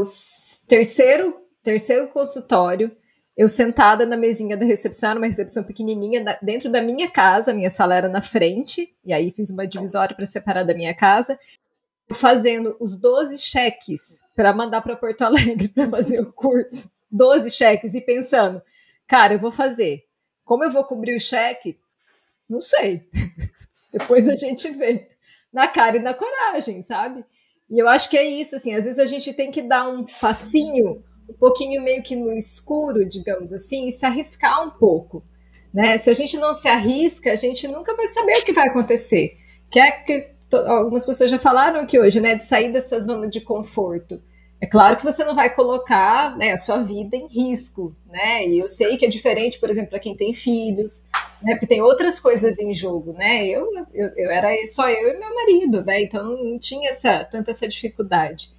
terceiro, terceiro consultório, eu sentada na mesinha da recepção, numa recepção pequenininha, dentro da minha casa, minha sala era na frente, e aí fiz uma divisória para separar da minha casa, fazendo os 12 cheques para mandar para Porto Alegre para fazer o curso. 12 cheques e pensando, Cara, eu vou fazer. Como eu vou cobrir o cheque? Não sei. Depois a gente vê. Na cara e na coragem, sabe? E eu acho que é isso, assim, às vezes a gente tem que dar um passinho, um pouquinho meio que no escuro, digamos assim, e se arriscar um pouco. Né? Se a gente não se arrisca, a gente nunca vai saber o que vai acontecer. Que é que algumas pessoas já falaram aqui hoje, né? De sair dessa zona de conforto. É claro que você não vai colocar né, a sua vida em risco, né? E eu sei que é diferente, por exemplo, para quem tem filhos, né? Porque tem outras coisas em jogo, né? Eu, eu, eu era só eu e meu marido, né? Então não tinha essa, tanta essa dificuldade.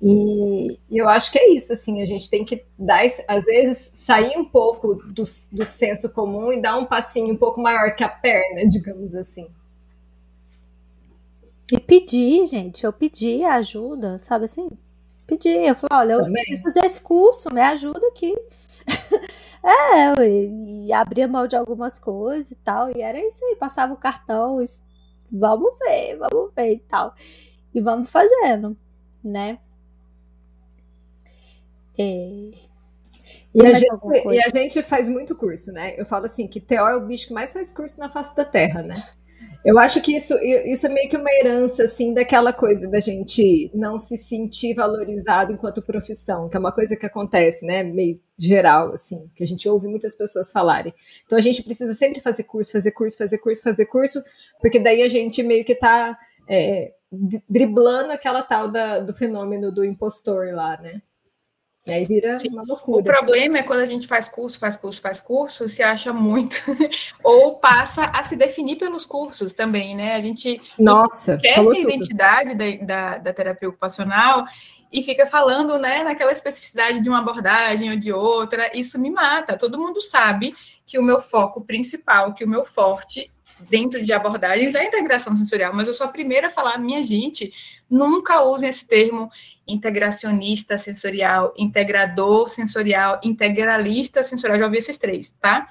E, e, eu acho que é isso, assim, a gente tem que dar, às vezes, sair um pouco do, do senso comum e dar um passinho um pouco maior que a perna, digamos assim. E pedir, gente, eu pedi ajuda, sabe assim? Pedi, eu falei, olha, eu Também. preciso fazer esse curso, me ajuda aqui. é, e abria mão de algumas coisas e tal, e era isso aí, passava o cartão, isso, vamos ver, vamos ver e tal. E vamos fazendo, né? É... E a, gente, e a, gente, faz muito curso, né? Eu falo assim, que TO é o bicho que mais faz curso na face da Terra, né? Eu acho que isso, isso é meio que uma herança, assim, daquela coisa da gente não se sentir valorizado enquanto profissão, que é uma coisa que acontece, né, meio geral, assim, que a gente ouve muitas pessoas falarem. Então a gente precisa sempre fazer curso, fazer curso, fazer curso, fazer curso, porque daí a gente meio que tá é, driblando aquela tal da, do fenômeno do impostor lá, né? E aí vira Sim. uma loucura. O problema é quando a gente faz curso, faz curso, faz curso, se acha muito, ou passa a se definir pelos cursos também, né? A gente Nossa, esquece a identidade da, da, da, terapia ocupacional e fica falando, né, naquela especificidade de uma abordagem ou de outra. Isso me mata. Todo mundo sabe que o meu foco principal, que o meu forte dentro de abordagens é a integração sensorial, mas eu sou a primeira a falar, minha gente, nunca usem esse termo integracionista sensorial, integrador sensorial, integralista sensorial, já ouvi esses três, tá?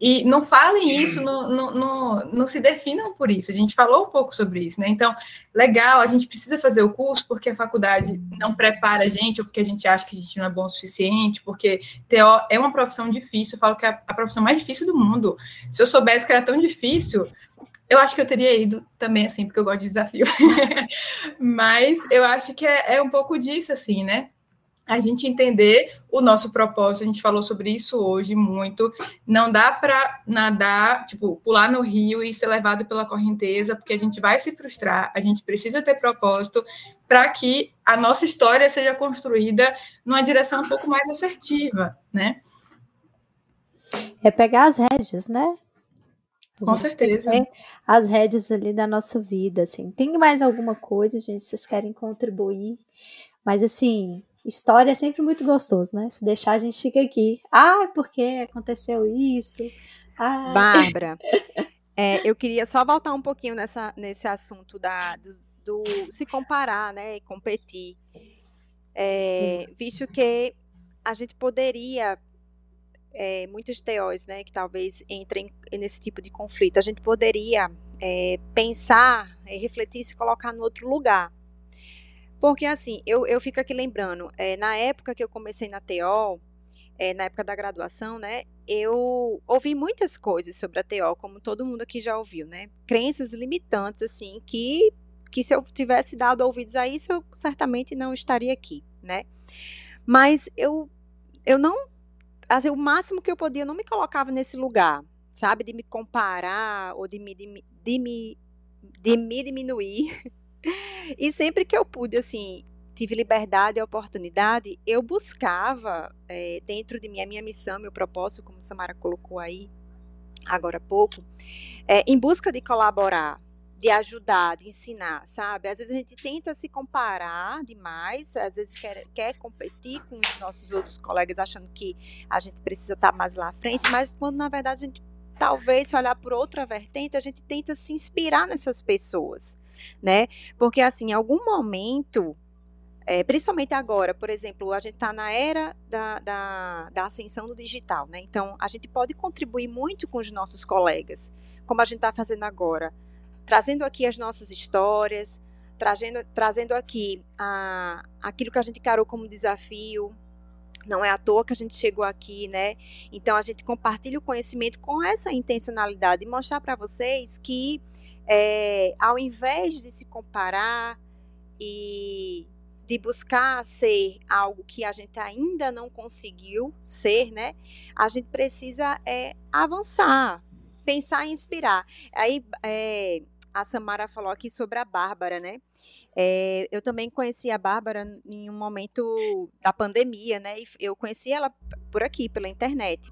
E não falem isso, não, não, não, não, se definam por isso. A gente falou um pouco sobre isso, né? Então, legal, a gente precisa fazer o curso porque a faculdade não prepara a gente, ou porque a gente acha que a gente não é bom o suficiente, porque TO é uma profissão difícil. Eu falo que é a profissão mais difícil do mundo. Se eu soubesse que era tão difícil, eu acho que eu teria ido também, assim, porque eu gosto de desafio. Mas eu acho que é, é um pouco disso, assim, né? A gente entender o nosso propósito, a gente falou sobre isso hoje muito. Não dá para nadar, tipo, pular no rio e ser levado pela correnteza, porque a gente vai se frustrar. A gente precisa ter propósito para que a nossa história seja construída numa direção um pouco mais assertiva, né? É pegar as rédeas, né? Com certeza. As rédeas ali da nossa vida, assim. Tem mais alguma coisa, gente, vocês querem contribuir? Mas assim, História é sempre muito gostoso, né? Se deixar, a gente fica aqui. Ah, porque aconteceu isso? Ah. Bárbara, é, eu queria só voltar um pouquinho nessa, nesse assunto da, do, do se comparar, né? E competir. É, visto que a gente poderia é, muitos teóricos, né, que talvez entrem nesse tipo de conflito, a gente poderia é, pensar, é, refletir, se colocar no outro lugar. Porque, assim, eu, eu fico aqui lembrando, é, na época que eu comecei na TO, é, na época da graduação, né, eu ouvi muitas coisas sobre a TO, como todo mundo aqui já ouviu, né? Crenças limitantes, assim, que, que se eu tivesse dado ouvidos a isso, eu certamente não estaria aqui, né? Mas eu, eu não. Assim, o máximo que eu podia, eu não me colocava nesse lugar, sabe? De me comparar ou de me, de, de me, de me diminuir e sempre que eu pude, assim, tive liberdade e oportunidade, eu buscava é, dentro de mim a minha missão, meu propósito, como Samara colocou aí agora há pouco, é, em busca de colaborar, de ajudar, de ensinar, sabe? Às vezes a gente tenta se comparar demais, às vezes quer, quer competir com os nossos outros colegas, achando que a gente precisa estar mais lá à frente, mas quando na verdade a gente talvez se olhar por outra vertente, a gente tenta se inspirar nessas pessoas né? Porque, assim, em algum momento, é, principalmente agora, por exemplo, a gente está na era da, da, da, ascensão do digital, né? Então, a gente pode contribuir muito com os nossos colegas, como a gente está fazendo agora, trazendo aqui as nossas histórias, trazendo, trazendo aqui a, aquilo que a gente encarou como desafio. Não é à toa que a gente chegou aqui, né? Então, a gente compartilha o conhecimento com essa intencionalidade de mostrar para vocês que é, ao invés de se comparar e de buscar ser algo que a gente ainda não conseguiu ser, né? A gente precisa é, avançar, pensar e inspirar. Aí é, a Samara falou aqui sobre a Bárbara, né? É, eu também conheci a Bárbara em um momento da pandemia, né? Eu conheci ela por aqui, pela internet.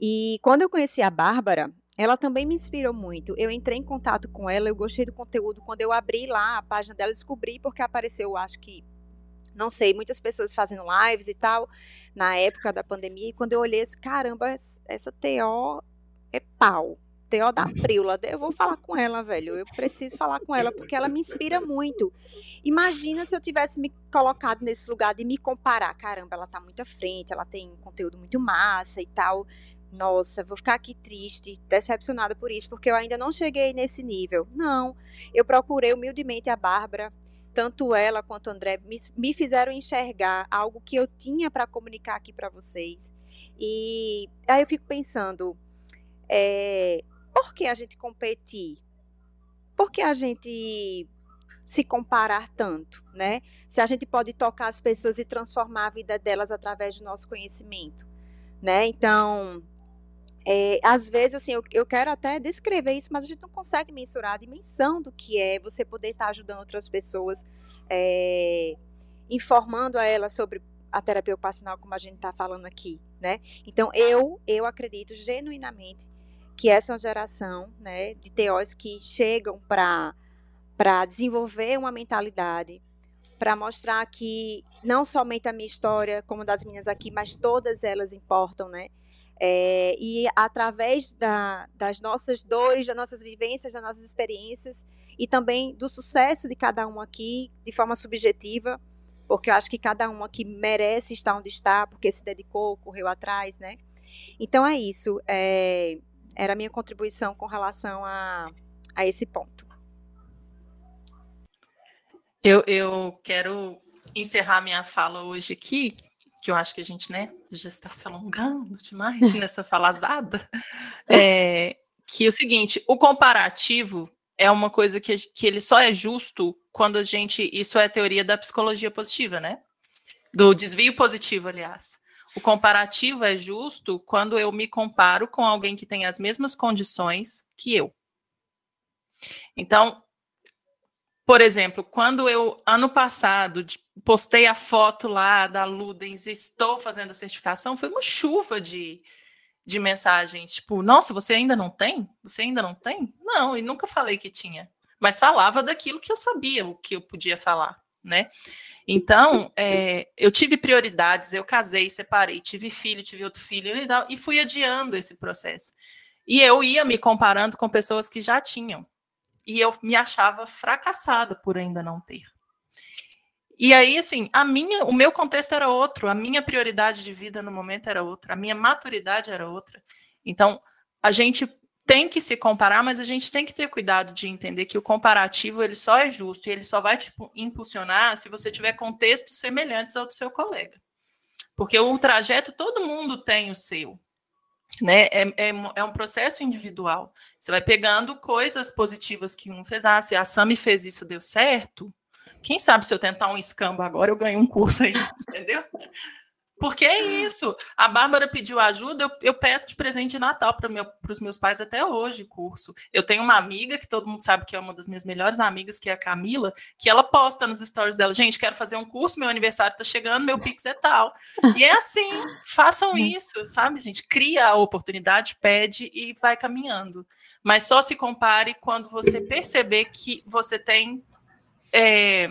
E quando eu conheci a Bárbara, ela também me inspirou muito. Eu entrei em contato com ela, eu gostei do conteúdo. Quando eu abri lá a página dela, descobri porque apareceu, acho que, não sei, muitas pessoas fazendo lives e tal, na época da pandemia. E quando eu olhei, esse caramba, essa TO é pau. TO da Príula. Eu vou falar com ela, velho. Eu preciso falar com ela, porque ela me inspira muito. Imagina se eu tivesse me colocado nesse lugar de me comparar. Caramba, ela tá muito à frente, ela tem conteúdo muito massa e tal nossa, vou ficar aqui triste, decepcionada por isso, porque eu ainda não cheguei nesse nível. Não, eu procurei humildemente a Bárbara, tanto ela quanto o André me, me fizeram enxergar algo que eu tinha para comunicar aqui para vocês. E aí eu fico pensando, é, por que a gente competir? Por que a gente se comparar tanto, né? Se a gente pode tocar as pessoas e transformar a vida delas através do nosso conhecimento, né? Então, é, às vezes, assim, eu, eu, quero até descrever isso, mas a gente não consegue mensurar a dimensão do que é você poder estar ajudando outras pessoas, é, informando a elas sobre a terapia ocupacional, como a gente está falando aqui, né? Então, eu, eu acredito genuinamente que essa é uma geração, né, de teóricos que chegam para para desenvolver uma mentalidade, para mostrar que não somente a minha história, como das minhas aqui, mas todas elas importam, né? É, e através da, das nossas dores, das nossas vivências, das nossas experiências e também do sucesso de cada um aqui, de forma subjetiva, porque eu acho que cada um aqui merece estar onde está, porque se dedicou, correu atrás, né? Então é isso. É, Era a minha contribuição com relação a, a esse ponto. Eu, eu quero encerrar minha fala hoje aqui, que eu acho que a gente né, já está se alongando demais nessa falazada. É, que é o seguinte: o comparativo é uma coisa que, que ele só é justo quando a gente. Isso é a teoria da psicologia positiva, né? Do desvio positivo, aliás. O comparativo é justo quando eu me comparo com alguém que tem as mesmas condições que eu. Então, por exemplo, quando eu, ano passado, postei a foto lá da Ludens estou fazendo a certificação, foi uma chuva de, de mensagens, tipo, nossa, você ainda não tem? Você ainda não tem? Não, e nunca falei que tinha. Mas falava daquilo que eu sabia, o que eu podia falar, né? Então, é, eu tive prioridades, eu casei, separei, tive filho, tive outro filho, e fui adiando esse processo. E eu ia me comparando com pessoas que já tinham. E eu me achava fracassada por ainda não ter. E aí, assim, a minha, o meu contexto era outro, a minha prioridade de vida no momento era outra, a minha maturidade era outra. Então, a gente tem que se comparar, mas a gente tem que ter cuidado de entender que o comparativo ele só é justo e ele só vai te tipo, impulsionar se você tiver contextos semelhantes ao do seu colega. Porque o trajeto todo mundo tem o seu. Né? É, é, é, um processo individual. Você vai pegando coisas positivas que um fez. Ah, se a Sami fez isso, deu certo. Quem sabe se eu tentar um escambo agora, eu ganho um curso aí, entendeu? Porque é isso. A Bárbara pediu ajuda, eu, eu peço de presente de Natal para meu, os meus pais até hoje, curso. Eu tenho uma amiga, que todo mundo sabe que é uma das minhas melhores amigas, que é a Camila, que ela posta nos stories dela, gente, quero fazer um curso, meu aniversário está chegando, meu Pix é tal. E é assim, façam isso, sabe, gente? Cria a oportunidade, pede e vai caminhando. Mas só se compare quando você perceber que você tem é,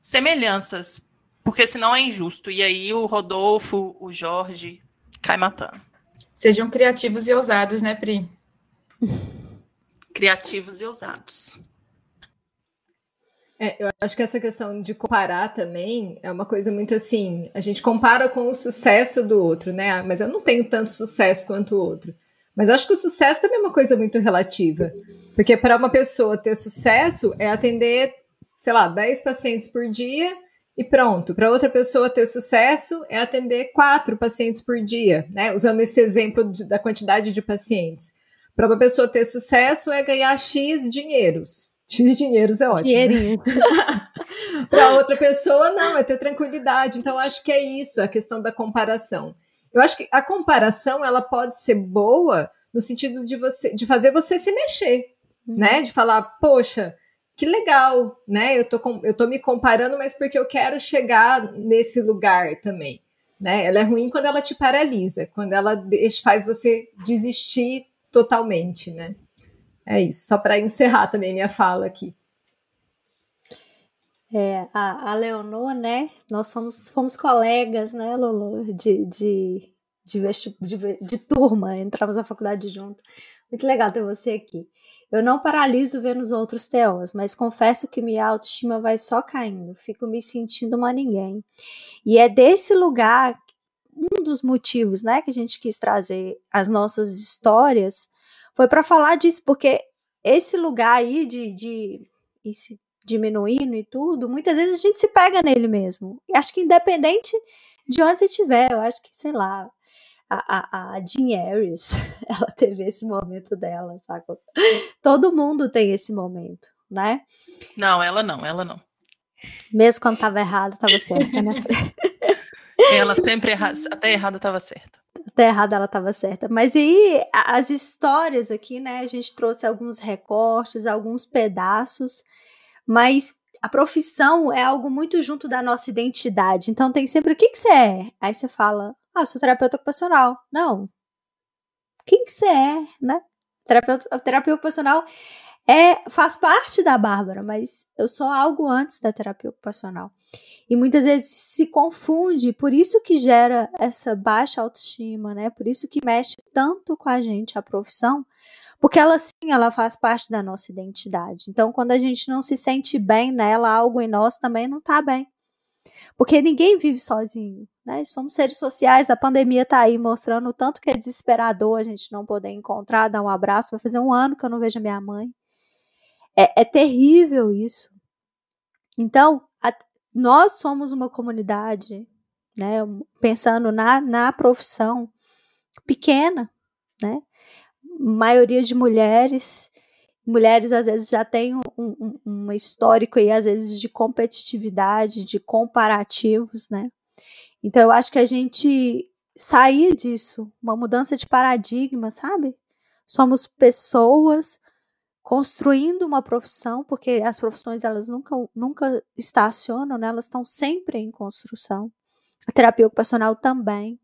semelhanças porque senão é injusto. E aí o Rodolfo, o Jorge, cai matando. Sejam criativos e ousados, né, Pri? criativos e ousados. É, eu acho que essa questão de comparar também é uma coisa muito assim. A gente compara com o sucesso do outro, né? Ah, mas eu não tenho tanto sucesso quanto o outro. Mas acho que o sucesso também é uma coisa muito relativa. Porque para uma pessoa ter sucesso é atender, sei lá, 10 pacientes por dia e pronto. Para outra pessoa ter sucesso é atender quatro pacientes por dia, né? Usando esse exemplo de, da quantidade de pacientes. Para uma pessoa ter sucesso é ganhar X dinheiros. X dinheiros é ótimo. Né? Dinheirinho. Para outra pessoa, não, é ter tranquilidade. Então, acho que é isso, a questão da comparação. Eu acho que a comparação ela pode ser boa no sentido de você de fazer você se mexer, uhum. né? De falar, poxa, que legal, né? Eu tô, com, eu tô me comparando, mas porque eu quero chegar nesse lugar também. Né? Ela é ruim quando ela te paralisa, quando ela faz você desistir totalmente, né? É isso, só para encerrar também minha fala aqui. É, a, a Leonor, né? Nós somos, fomos colegas, né, Lolo, de, de, de, de, de turma, entramos na faculdade junto. Muito legal ter você aqui. Eu não paraliso vendo os outros teós, mas confesso que minha autoestima vai só caindo, fico me sentindo uma ninguém. E é desse lugar, um dos motivos, né, que a gente quis trazer as nossas histórias, foi para falar disso, porque esse lugar aí de, de diminuindo e tudo, muitas vezes a gente se pega nele mesmo. E acho que independente de onde você estiver, eu acho que, sei lá, a, a, a Jean Harris, ela teve esse momento dela, sabe? Todo mundo tem esse momento, né? Não, ela não, ela não. Mesmo quando estava errada, estava certa, né? ela sempre errada, até errada estava certa. Até errada ela estava certa. Mas aí, as histórias aqui, né? A gente trouxe alguns recortes, alguns pedaços, mas a profissão é algo muito junto da nossa identidade. Então tem sempre o que, que você é? Aí você fala, ah, sou terapeuta ocupacional. Não. Quem que você é, né? Terapeuta, terapia ocupacional é, faz parte da Bárbara, mas eu sou algo antes da terapia ocupacional. E muitas vezes se confunde, por isso que gera essa baixa autoestima, né? Por isso que mexe tanto com a gente a profissão, porque ela sim, ela faz parte da nossa identidade. Então, quando a gente não se sente bem nela, algo em nós também não tá bem. Porque ninguém vive sozinho, né? Somos seres sociais, a pandemia está aí mostrando o tanto que é desesperador a gente não poder encontrar, dar um abraço. Vai fazer um ano que eu não vejo a minha mãe. É, é terrível isso. Então, a, nós somos uma comunidade, né? Pensando na, na profissão pequena, né? Maioria de mulheres, mulheres às vezes já têm um, um, um histórico aí, às vezes, de competitividade, de comparativos, né? Então eu acho que a gente sair disso, uma mudança de paradigma, sabe? Somos pessoas construindo uma profissão, porque as profissões elas nunca, nunca estacionam, né? elas estão sempre em construção. A terapia ocupacional também.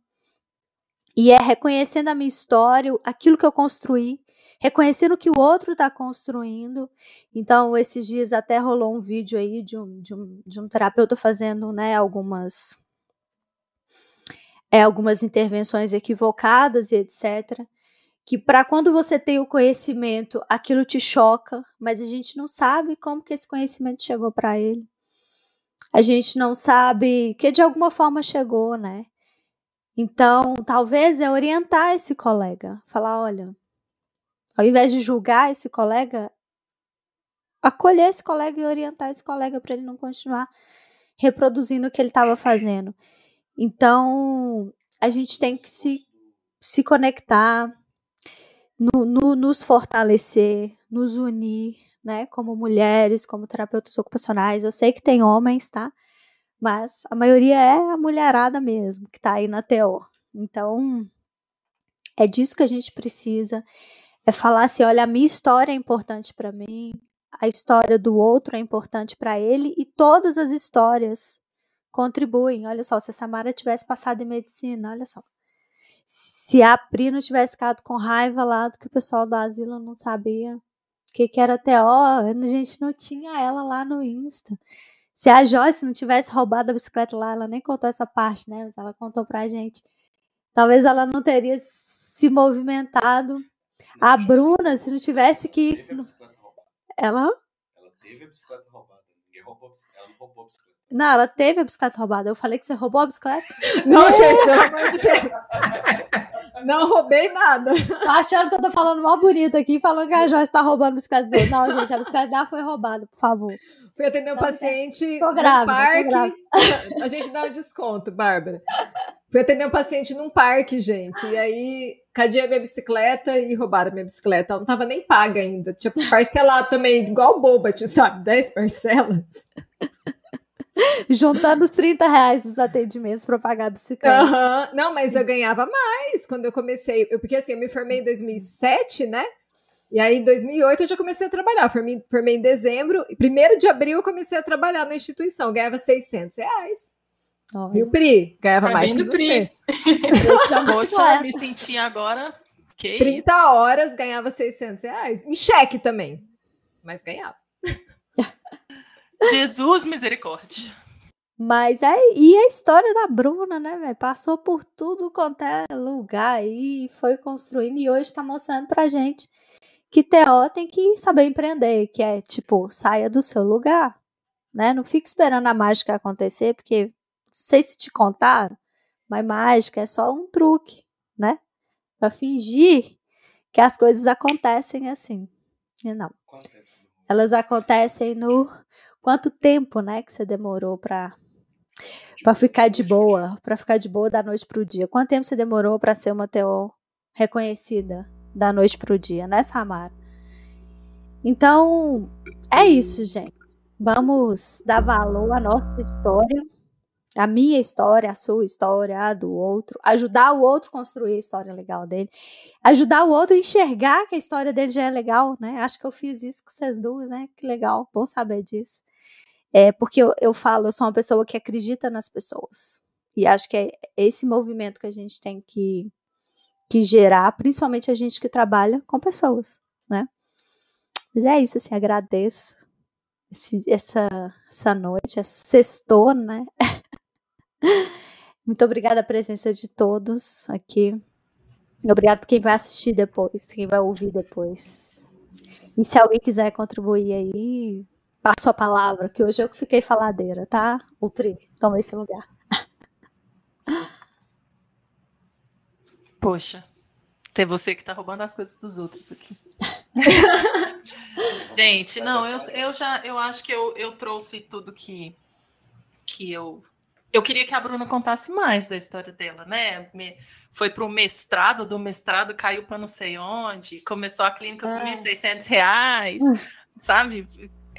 E é reconhecendo a minha história, aquilo que eu construí, reconhecendo que o outro está construindo. Então, esses dias até rolou um vídeo aí de um, de um, de um terapeuta fazendo né, algumas, é, algumas intervenções equivocadas e etc. Que para quando você tem o conhecimento, aquilo te choca, mas a gente não sabe como que esse conhecimento chegou para ele. A gente não sabe que de alguma forma chegou, né? Então, talvez é orientar esse colega, falar, olha, ao invés de julgar esse colega, acolher esse colega e orientar esse colega para ele não continuar reproduzindo o que ele estava fazendo. Então, a gente tem que se, se conectar, no, no, nos fortalecer, nos unir, né? Como mulheres, como terapeutas ocupacionais. Eu sei que tem homens, tá? Mas a maioria é a mulherada mesmo, que tá aí na TO. Então, é disso que a gente precisa é falar assim, olha, a minha história é importante para mim, a história do outro é importante para ele e todas as histórias contribuem. Olha só, se a Samara tivesse passado em medicina, olha só. Se a Pri não tivesse ficado com raiva lá do que o pessoal do asilo não sabia, que, que era TO, a gente não tinha ela lá no Insta. Se a Joyce não tivesse roubado a bicicleta lá, ela nem contou essa parte, né? Mas ela contou pra gente. Talvez ela não teria se movimentado a Bruna, se não tivesse que. Ela? Ela teve a bicicleta roubada. Ninguém roubou a bicicleta. Ela não roubou a bicicleta. Não, ela teve a bicicleta roubada. Eu falei que você roubou a bicicleta? Não, gente, pelo amor de Deus. Não roubei nada. Tá achando que eu tô falando mó bonito aqui, falando que a Joyce tá roubando bicicleta. Não, gente, a bicicleta foi roubada, por favor. Fui atender um paciente tô grávida, no parque. A gente dá um desconto, Bárbara. Fui atender um paciente num parque, gente. E aí, cadê minha bicicleta e roubaram minha bicicleta. Ela não tava nem paga ainda. Tinha parcelado também, igual boba, sabe? 10 parcelas. Juntando os 30 reais dos atendimentos para pagar a bicicleta. Uhum. Não, mas eu ganhava mais quando eu comecei. Eu, porque assim, eu me formei em 2007, né? E aí, em 2008, eu já comecei a trabalhar. Formei, formei em dezembro. Primeiro de abril, eu comecei a trabalhar na instituição. Ganhava 600 reais. Oh, Viu, Pri? Ganhava tá mais que Pri. Poxa, eu me senti agora... Que 30 isso? horas, ganhava 600 reais. Em cheque também. Mas ganhava. Jesus misericórdia. Mas é, e a história da Bruna, né, velho? Passou por tudo quanto é lugar aí, foi construindo e hoje tá mostrando pra gente que TO tem que saber empreender, que é tipo, saia do seu lugar, né? Não fique esperando a mágica acontecer, porque sei se te contaram, mas mágica é só um truque, né? Para fingir que as coisas acontecem assim. E não. Elas acontecem no quanto tempo, né, que você demorou para para ficar de boa, para ficar de boa da noite pro dia. Quanto tempo você demorou para ser uma TO reconhecida da noite pro dia, né, Samara? Então, é isso, gente. Vamos dar valor à nossa história a minha história, a sua história, a do outro, ajudar o outro a construir a história legal dele, ajudar o outro a enxergar que a história dele já é legal, né? Acho que eu fiz isso com vocês duas, né? Que legal, bom saber disso. É, porque eu, eu falo, eu sou uma pessoa que acredita nas pessoas. E acho que é esse movimento que a gente tem que, que gerar, principalmente a gente que trabalha com pessoas, né? Mas é isso, assim, agradeço esse, essa, essa noite, essa sextou, né? Muito obrigada a presença de todos aqui. Obrigado por quem vai assistir depois, quem vai ouvir depois. E se alguém quiser contribuir aí, passo a palavra, que hoje eu que fiquei faladeira, tá? O Pri, toma esse lugar. Poxa, tem você que tá roubando as coisas dos outros aqui. Gente, não, eu, eu já eu acho que eu, eu trouxe tudo que, que eu. Eu queria que a Bruna contasse mais da história dela, né? Me, foi para o mestrado, do mestrado caiu para não sei onde, começou a clínica por 1.600 reais, sabe?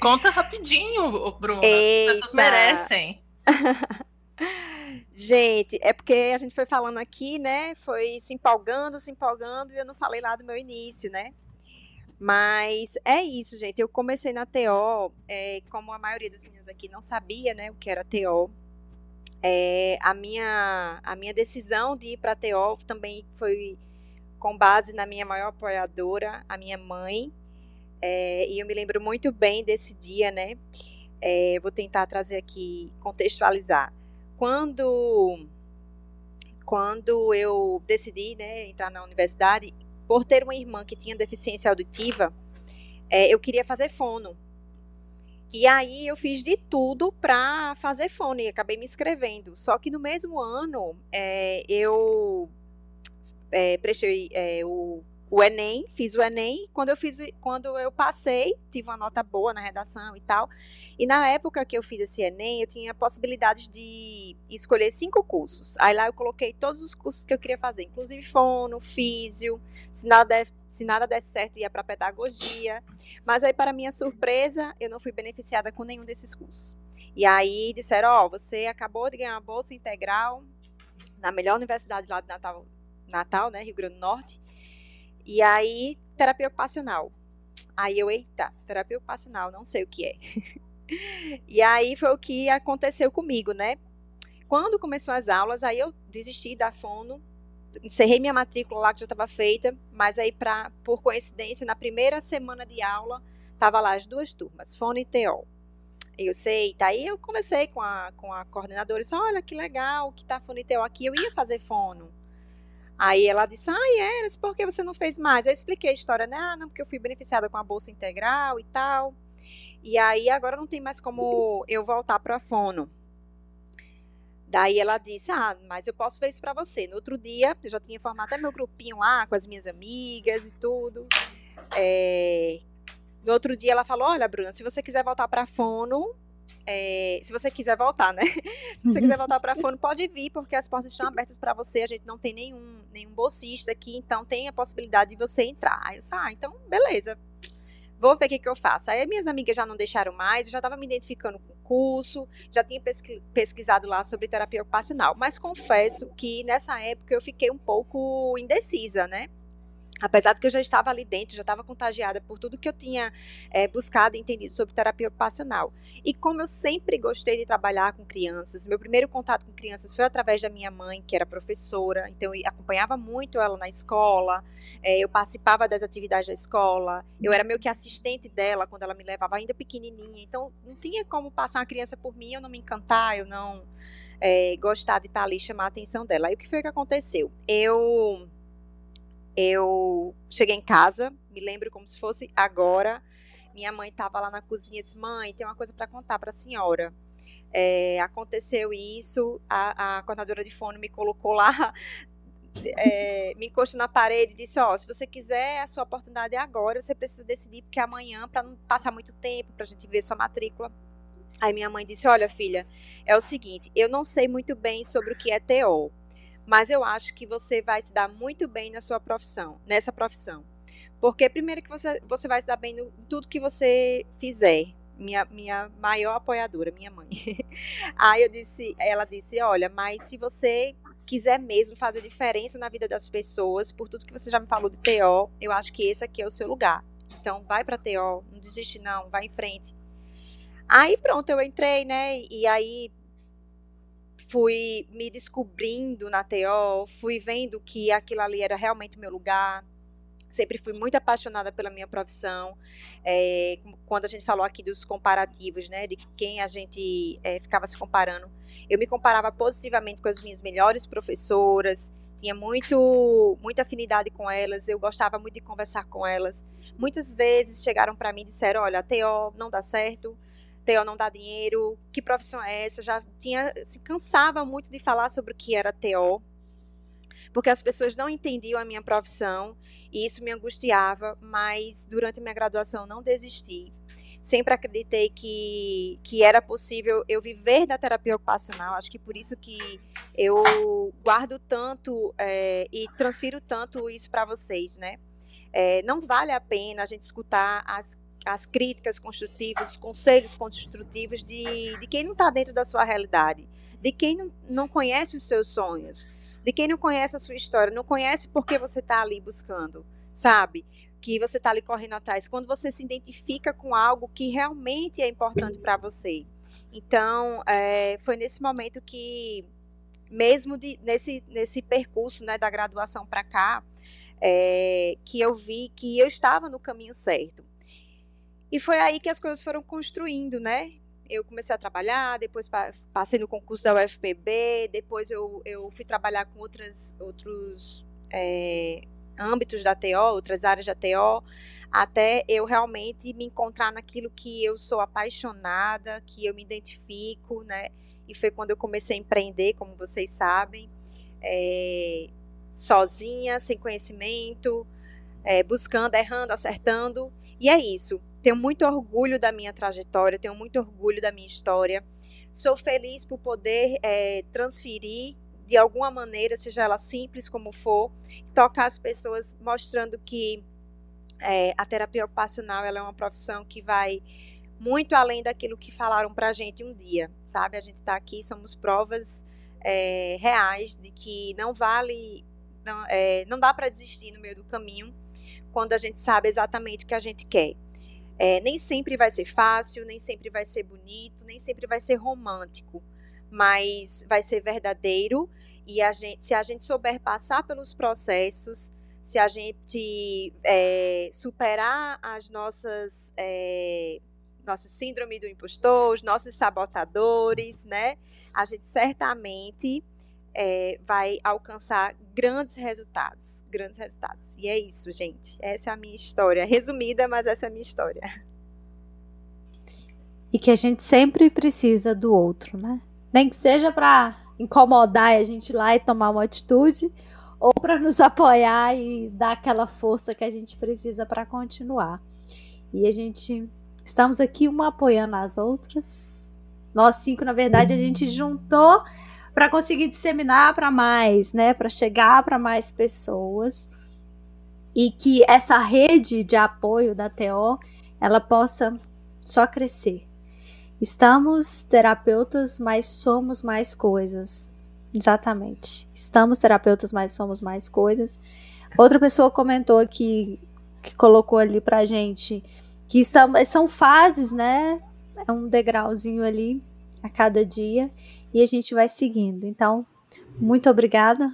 Conta rapidinho. Eita. As pessoas merecem. Gente, é porque a gente foi falando aqui, né? Foi se empolgando, se empolgando, e eu não falei lá do meu início, né? Mas é isso, gente. Eu comecei na TO, é, como a maioria das meninas aqui não sabia, né, o que era TO. É, a, minha, a minha decisão de ir para a TO também foi com base na minha maior apoiadora, a minha mãe. É, e eu me lembro muito bem desse dia, né? É, vou tentar trazer aqui, contextualizar. Quando, quando eu decidi né, entrar na universidade, por ter uma irmã que tinha deficiência auditiva, é, eu queria fazer fono. E aí eu fiz de tudo para fazer fono e acabei me inscrevendo. Só que no mesmo ano é, eu é, prestei é, o, o Enem, fiz o Enem. Quando eu fiz, quando eu passei, tive uma nota boa na redação e tal. E na época que eu fiz esse Enem, eu tinha possibilidade de escolher cinco cursos. Aí lá eu coloquei todos os cursos que eu queria fazer, inclusive fono, físio. Se nada, desse, se nada desse certo, ia para pedagogia. Mas aí, para minha surpresa, eu não fui beneficiada com nenhum desses cursos. E aí disseram: Ó, oh, você acabou de ganhar uma bolsa integral na melhor universidade lá de Natal, Natal, né, Rio Grande do Norte. E aí, terapia ocupacional. Aí eu, eita, terapia ocupacional, não sei o que é. E aí foi o que aconteceu comigo, né? Quando começou as aulas, aí eu desisti da fono, encerrei minha matrícula lá que já estava feita, mas aí pra, por coincidência, na primeira semana de aula, tava lá as duas turmas, fono e TO. Eu sei, tá aí eu comecei com a, com a coordenadora e disse, olha que legal que tá fono e TO aqui, eu ia fazer fono. Aí ela disse, ah, era, por que você não fez mais? Eu expliquei a história, né? Ah, não, porque eu fui beneficiada com a bolsa integral e tal. E aí agora não tem mais como eu voltar para a fono. Daí ela disse: Ah, mas eu posso ver isso para você. No outro dia, eu já tinha formado até meu grupinho lá com as minhas amigas e tudo. É... No outro dia ela falou: Olha, Bruna, se você quiser voltar para fono, é... se você quiser voltar, né? se você quiser voltar para fono, pode vir, porque as portas estão abertas para você. A gente não tem nenhum, nenhum bolsista aqui, então tem a possibilidade de você entrar. Aí eu disse: Ah, então beleza vou ver o que, que eu faço. Aí minhas amigas já não deixaram mais, eu já estava me identificando com o curso, já tinha pesquisado lá sobre terapia ocupacional. Mas confesso que nessa época eu fiquei um pouco indecisa, né? Apesar de que eu já estava ali dentro, já estava contagiada por tudo que eu tinha é, buscado e entendido sobre terapia ocupacional. E como eu sempre gostei de trabalhar com crianças, meu primeiro contato com crianças foi através da minha mãe, que era professora, então eu acompanhava muito ela na escola, é, eu participava das atividades da escola, eu era meio que assistente dela quando ela me levava ainda pequenininha, então não tinha como passar uma criança por mim, eu não me encantar, eu não é, gostar de estar ali chamar a atenção dela. Aí o que foi que aconteceu? Eu eu cheguei em casa, me lembro como se fosse agora. Minha mãe estava lá na cozinha e disse: Mãe, tem uma coisa para contar para a senhora. É, aconteceu isso, a, a coordenadora de fone me colocou lá, é, me encostou na parede e disse: Ó, oh, se você quiser, a sua oportunidade é agora, você precisa decidir, porque é amanhã, para não passar muito tempo, para a gente ver sua matrícula. Aí minha mãe disse: Olha, filha, é o seguinte, eu não sei muito bem sobre o que é TO mas eu acho que você vai se dar muito bem na sua profissão, nessa profissão. Porque primeiro que você, você vai se dar bem em tudo que você fizer. Minha, minha maior apoiadora, minha mãe. Aí eu disse, ela disse, olha, mas se você quiser mesmo fazer diferença na vida das pessoas, por tudo que você já me falou de TO, eu acho que esse aqui é o seu lugar. Então vai para TO, não desiste não, vai em frente. Aí pronto, eu entrei, né? E aí fui me descobrindo na TO, fui vendo que aquilo ali era realmente meu lugar. Sempre fui muito apaixonada pela minha profissão. É, quando a gente falou aqui dos comparativos, né, de quem a gente é, ficava se comparando, eu me comparava positivamente com as minhas melhores professoras, tinha muito, muita afinidade com elas, eu gostava muito de conversar com elas. Muitas vezes chegaram para mim e disseram: Olha, a TO não dá certo, TO não dá dinheiro, que profissão é essa? Já tinha se cansava muito de falar sobre o que era TO, porque as pessoas não entendiam a minha profissão e isso me angustiava, mas durante minha graduação não desisti. Sempre acreditei que, que era possível eu viver da terapia ocupacional, acho que por isso que eu guardo tanto é, e transfiro tanto isso para vocês, né? É, não vale a pena a gente escutar as as críticas construtivas, os conselhos construtivos de, de quem não está dentro da sua realidade, de quem não, não conhece os seus sonhos, de quem não conhece a sua história, não conhece porque você está ali buscando, sabe? Que você está ali correndo atrás. Quando você se identifica com algo que realmente é importante para você. Então, é, foi nesse momento que, mesmo de, nesse, nesse percurso né, da graduação para cá, é, que eu vi que eu estava no caminho certo. E foi aí que as coisas foram construindo, né? Eu comecei a trabalhar, depois passei no concurso da UFPB, depois eu, eu fui trabalhar com outras, outros é, âmbitos da TO, outras áreas da TO, até eu realmente me encontrar naquilo que eu sou apaixonada, que eu me identifico, né? E foi quando eu comecei a empreender, como vocês sabem, é, sozinha, sem conhecimento, é, buscando, errando, acertando. E é isso. Tenho muito orgulho da minha trajetória, tenho muito orgulho da minha história. Sou feliz por poder é, transferir de alguma maneira, seja ela simples como for, tocar as pessoas mostrando que é, a terapia ocupacional é uma profissão que vai muito além daquilo que falaram para a gente um dia, sabe? A gente está aqui, somos provas é, reais de que não vale, não, é, não dá para desistir no meio do caminho quando a gente sabe exatamente o que a gente quer. É, nem sempre vai ser fácil, nem sempre vai ser bonito, nem sempre vai ser romântico, mas vai ser verdadeiro e a gente, se a gente souber passar pelos processos, se a gente é, superar as nossas é, nossa síndrome do impostor, os nossos sabotadores, né? A gente certamente é, vai alcançar grandes resultados, grandes resultados. E é isso, gente. Essa é a minha história, resumida, mas essa é a minha história. E que a gente sempre precisa do outro, né? Nem que seja para incomodar a gente lá e tomar uma atitude, ou para nos apoiar e dar aquela força que a gente precisa para continuar. E a gente estamos aqui uma apoiando as outras. Nós cinco, na verdade, a gente juntou para conseguir disseminar para mais, né, para chegar para mais pessoas e que essa rede de apoio da TO ela possa só crescer. Estamos terapeutas, mas somos mais coisas. Exatamente. Estamos terapeutas, mas somos mais coisas. Outra pessoa comentou aqui, que colocou ali pra gente, que estamos, são fases, né? É um degrauzinho ali a cada dia e a gente vai seguindo. Então, muito obrigada.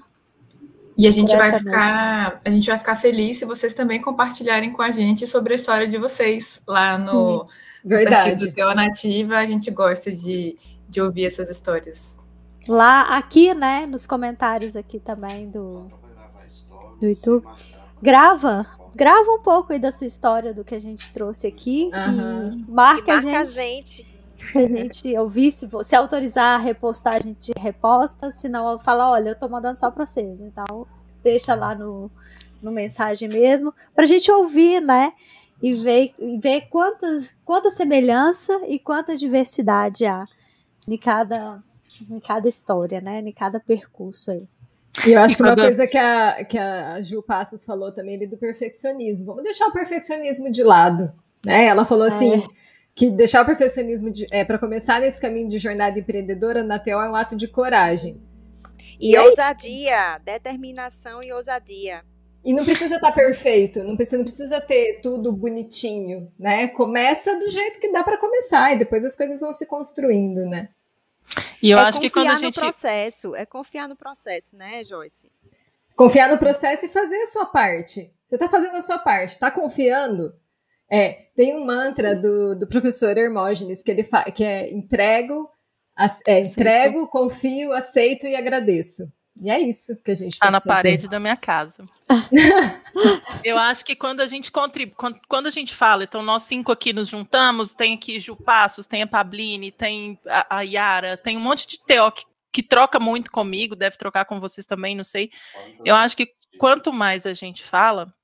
E a gente vai ficar, a gente vai ficar feliz se vocês também compartilharem com a gente sobre a história de vocês lá Sim, no verdade. do Teo Nativa. A gente gosta de, de ouvir essas histórias. Lá, aqui, né, nos comentários aqui também do, do YouTube. Grava, grava um pouco aí da sua história, do que a gente trouxe aqui. Uhum. E marca, e marca a gente. A gente a gente ouvir, se, se autorizar a repostar, a gente reposta, senão fala, olha, eu tô mandando só pra vocês, então deixa lá no, no mensagem mesmo, pra gente ouvir, né, e ver, e ver quantas, quanta semelhança e quanta diversidade há em cada, em cada história, né, em cada percurso aí. E eu acho que uma coisa que a, que a Ju Passos falou também ali do perfeccionismo. Vamos deixar o perfeccionismo de lado. Né? Ela falou assim: é que deixar o perfeccionismo é, para começar nesse caminho de jornada empreendedora na TO é um ato de coragem. E, e ousadia, determinação e ousadia. E não precisa estar tá perfeito, não precisa, não precisa ter tudo bonitinho, né? Começa do jeito que dá para começar e depois as coisas vão se construindo, né? E eu é acho que quando a gente no processo, é confiar no processo, né, Joyce? Confiar no processo e fazer a sua parte. Você está fazendo a sua parte, está confiando? É, tem um mantra do, do professor Hermógenes que ele que é entrego, é, entrego, confio, aceito e agradeço. E é isso que a gente Está na parede da minha casa. Eu acho que quando a gente contribui, quando, quando a gente fala, então nós cinco aqui nos juntamos, tem aqui Ju Passos, tem a Pabline, tem a, a Yara, tem um monte de Teo que, que troca muito comigo, deve trocar com vocês também, não sei. Eu acho que quanto mais a gente fala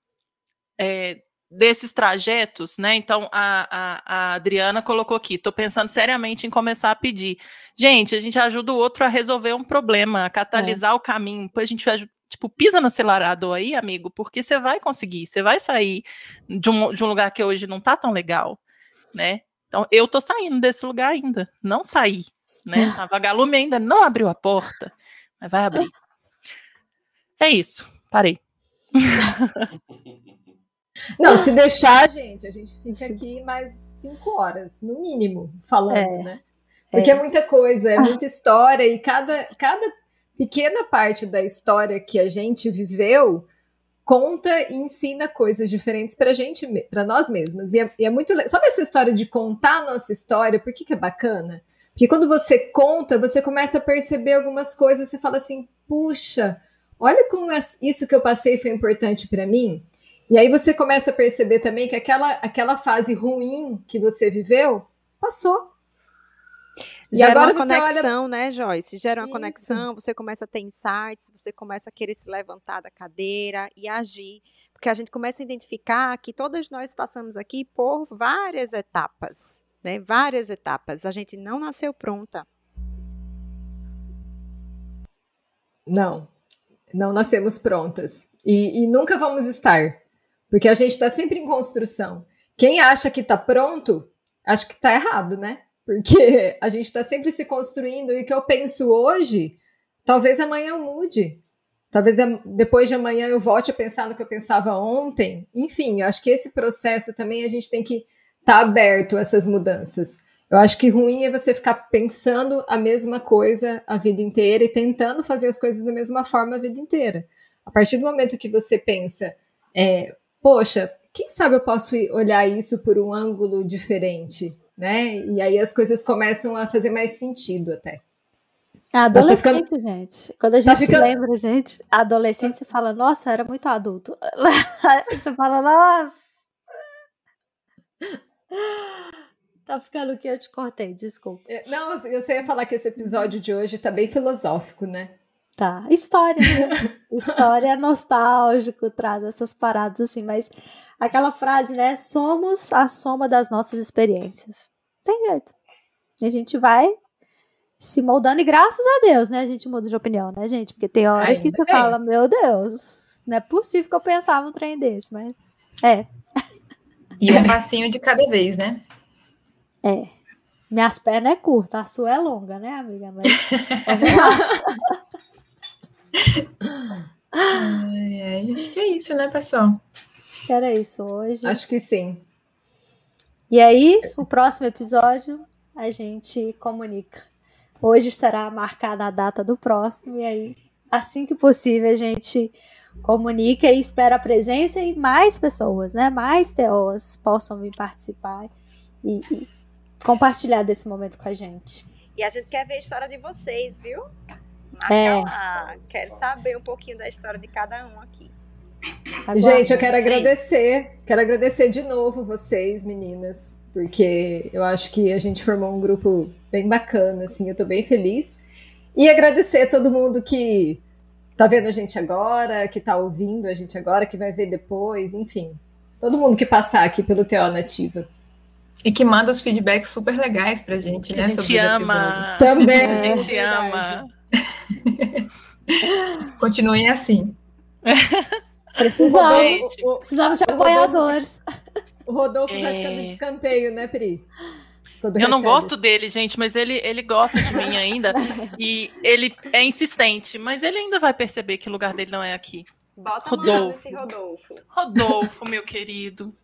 é, desses trajetos, né? Então a, a, a Adriana colocou aqui: estou pensando seriamente em começar a pedir. Gente, a gente ajuda o outro a resolver um problema, a catalisar o caminho. Depois a gente tipo, pisa no acelerador aí, amigo, porque você vai conseguir, você vai sair de um, de um lugar que hoje não tá tão legal, né? Então eu tô saindo desse lugar ainda, não saí, né? A vagalume ainda não abriu a porta, mas vai abrir. É isso, parei. Não, se deixar, gente, a gente fica aqui mais cinco horas, no mínimo, falando, É, né? Porque é. muita coisa, é muita história, e cada, cada pequena parte da história que a gente viveu conta e ensina coisas diferentes pra gente, para nós mesmas. E é, e é muito Sabe essa história de contar a nossa história? Por que, que é bacana? Porque quando você conta, você começa a perceber algumas coisas, você fala assim, puxa, olha como isso que eu passei foi importante pra mim. E aí você começa a perceber também que aquela, aquela fase ruim que você viveu passou. E Gera agora uma você olha- conexão, né, Joyce? Gera uma Isso. conexão, você começa a ter insights, você começa a querer se levantar da cadeira e agir. Porque a gente começa a identificar que todas nós passamos aqui por várias etapas, né? Várias etapas. A gente não nasceu pronta. Não, não nascemos prontas. E, e nunca vamos estar. Porque a gente está sempre em construção. Quem acha que está pronto, acho que está errado, né? Porque a gente está sempre se construindo e o que eu penso hoje, talvez amanhã eu mude. Talvez depois de amanhã eu volte a pensar no que eu pensava ontem. Enfim, eu acho que esse processo também a gente tem que estar aberto a essas mudanças. Eu acho que ruim é você ficar pensando a mesma coisa a vida inteira e tentando fazer as coisas da mesma forma a vida inteira. A partir do momento que você pensa, é, poxa, quem sabe eu posso olhar isso por um ângulo diferente, né? E aí as coisas começam a fazer mais sentido até. Mas tá adolescente, gente. Quando a tá gente ficando- lembra, gente, adolescente, você fala, nossa, era muito adulto. você fala, nossa. Tá ficando o que eu te cortei, desculpa. É, Não, eu só ia falar que esse episódio de hoje tá bem filosófico, né? Tá. História, né? História nostálgico, traz essas paradas assim, mas aquela frase, né? Somos a soma das nossas experiências. Tem jeito. E a gente vai se moldando, e graças a Deus, né? A gente muda de opinião, né, gente? Porque tem hora que você bem. fala, meu Deus, não é possível que eu pensava um trem desse, mas é, E um passinho de cada vez, né? é. Minhas pernas é curta, a sua é longa, né, amiga? Mas. Ai, ai, acho que é isso, né, pessoal? Acho que era isso hoje. Acho que sim. E aí, o próximo episódio, a gente comunica. Hoje será marcada a data do próximo, e aí, assim que possível, a gente comunica e espera a presença e mais pessoas, né? Mais teós possam vir participar e, e compartilhar desse momento com a gente. E a gente quer ver a história de vocês, viu? Marca É. Quero saber um pouquinho da história de cada um aqui. Aguarde. Gente, eu quero Sim. agradecer. Quero agradecer de novo vocês, meninas, porque eu acho que a gente formou um grupo bem bacana, assim, eu tô bem feliz. E agradecer a todo mundo que tá vendo a gente agora, que tá ouvindo a gente agora, que vai ver depois, enfim. Todo mundo que passar aqui pelo TO Nativa. E que manda os feedbacks super legais pra gente, né? A gente ama. Também. A é gente verdade. ama. Continuem assim. Precisamos, precisamos de apoiadores. O Rodolfo vai É. ficando de escanteio, né, Pri? Quando Eu não recebe. gosto dele, gente, mas ele, ele gosta de mim ainda. e ele é insistente, mas ele ainda vai perceber que o lugar dele não é aqui. Bota Rodolfo. nesse Rodolfo. Rodolfo, meu querido.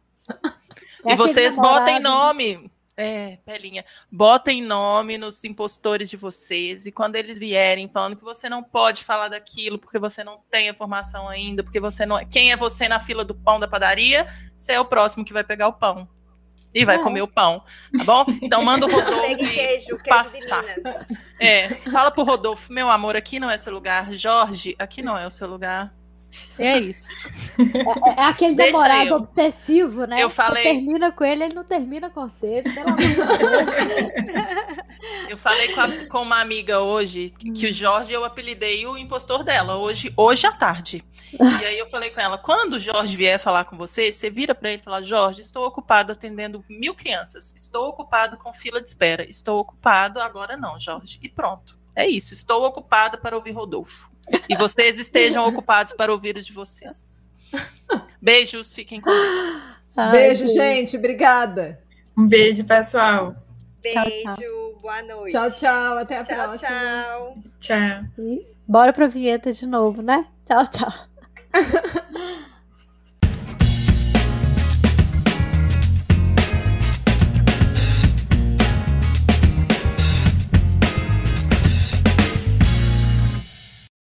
É e vocês namorado, botem né? nome. É, Pelinha. Botem nome nos impostores de vocês. E quando eles vierem falando que você não pode falar daquilo porque você não tem a formação ainda, porque você não. Quem é você na fila do pão da padaria? Você é o próximo que vai pegar o pão. e vai comer o pão, tá bom? Então manda o Rodolfo queijo, queijo pastar. Minas. É, fala pro Rodolfo, meu amor, aqui não é seu lugar. Jorge, aqui não é o seu lugar. É isso. É, é aquele namorado eu. obsessivo, né? Eu Você falei- termina com ele, ele não termina com você. Pelo amor de Deus. Eu falei com, a- com uma amiga hoje que, que o Jorge eu apelidei o impostor dela, hoje, hoje à tarde. E aí eu falei com ela: quando o Jorge vier falar com você, você vira para ele e fala: Jorge, estou ocupado atendendo mil crianças, estou ocupado com fila de espera, estou ocupado, agora não, Jorge. E pronto. É isso, estou ocupada para ouvir Rodolfo. E vocês estejam ocupados para ouvir os de vocês. Beijos, fiquem com Deus. Ai, Beijo, gente. Obrigada. Um beijo, pessoal. Beijo, boa noite. Tchau, tchau. Até a Tchau, próxima. tchau. Tchau. Bora pra vinheta de novo, né? Tchau, tchau.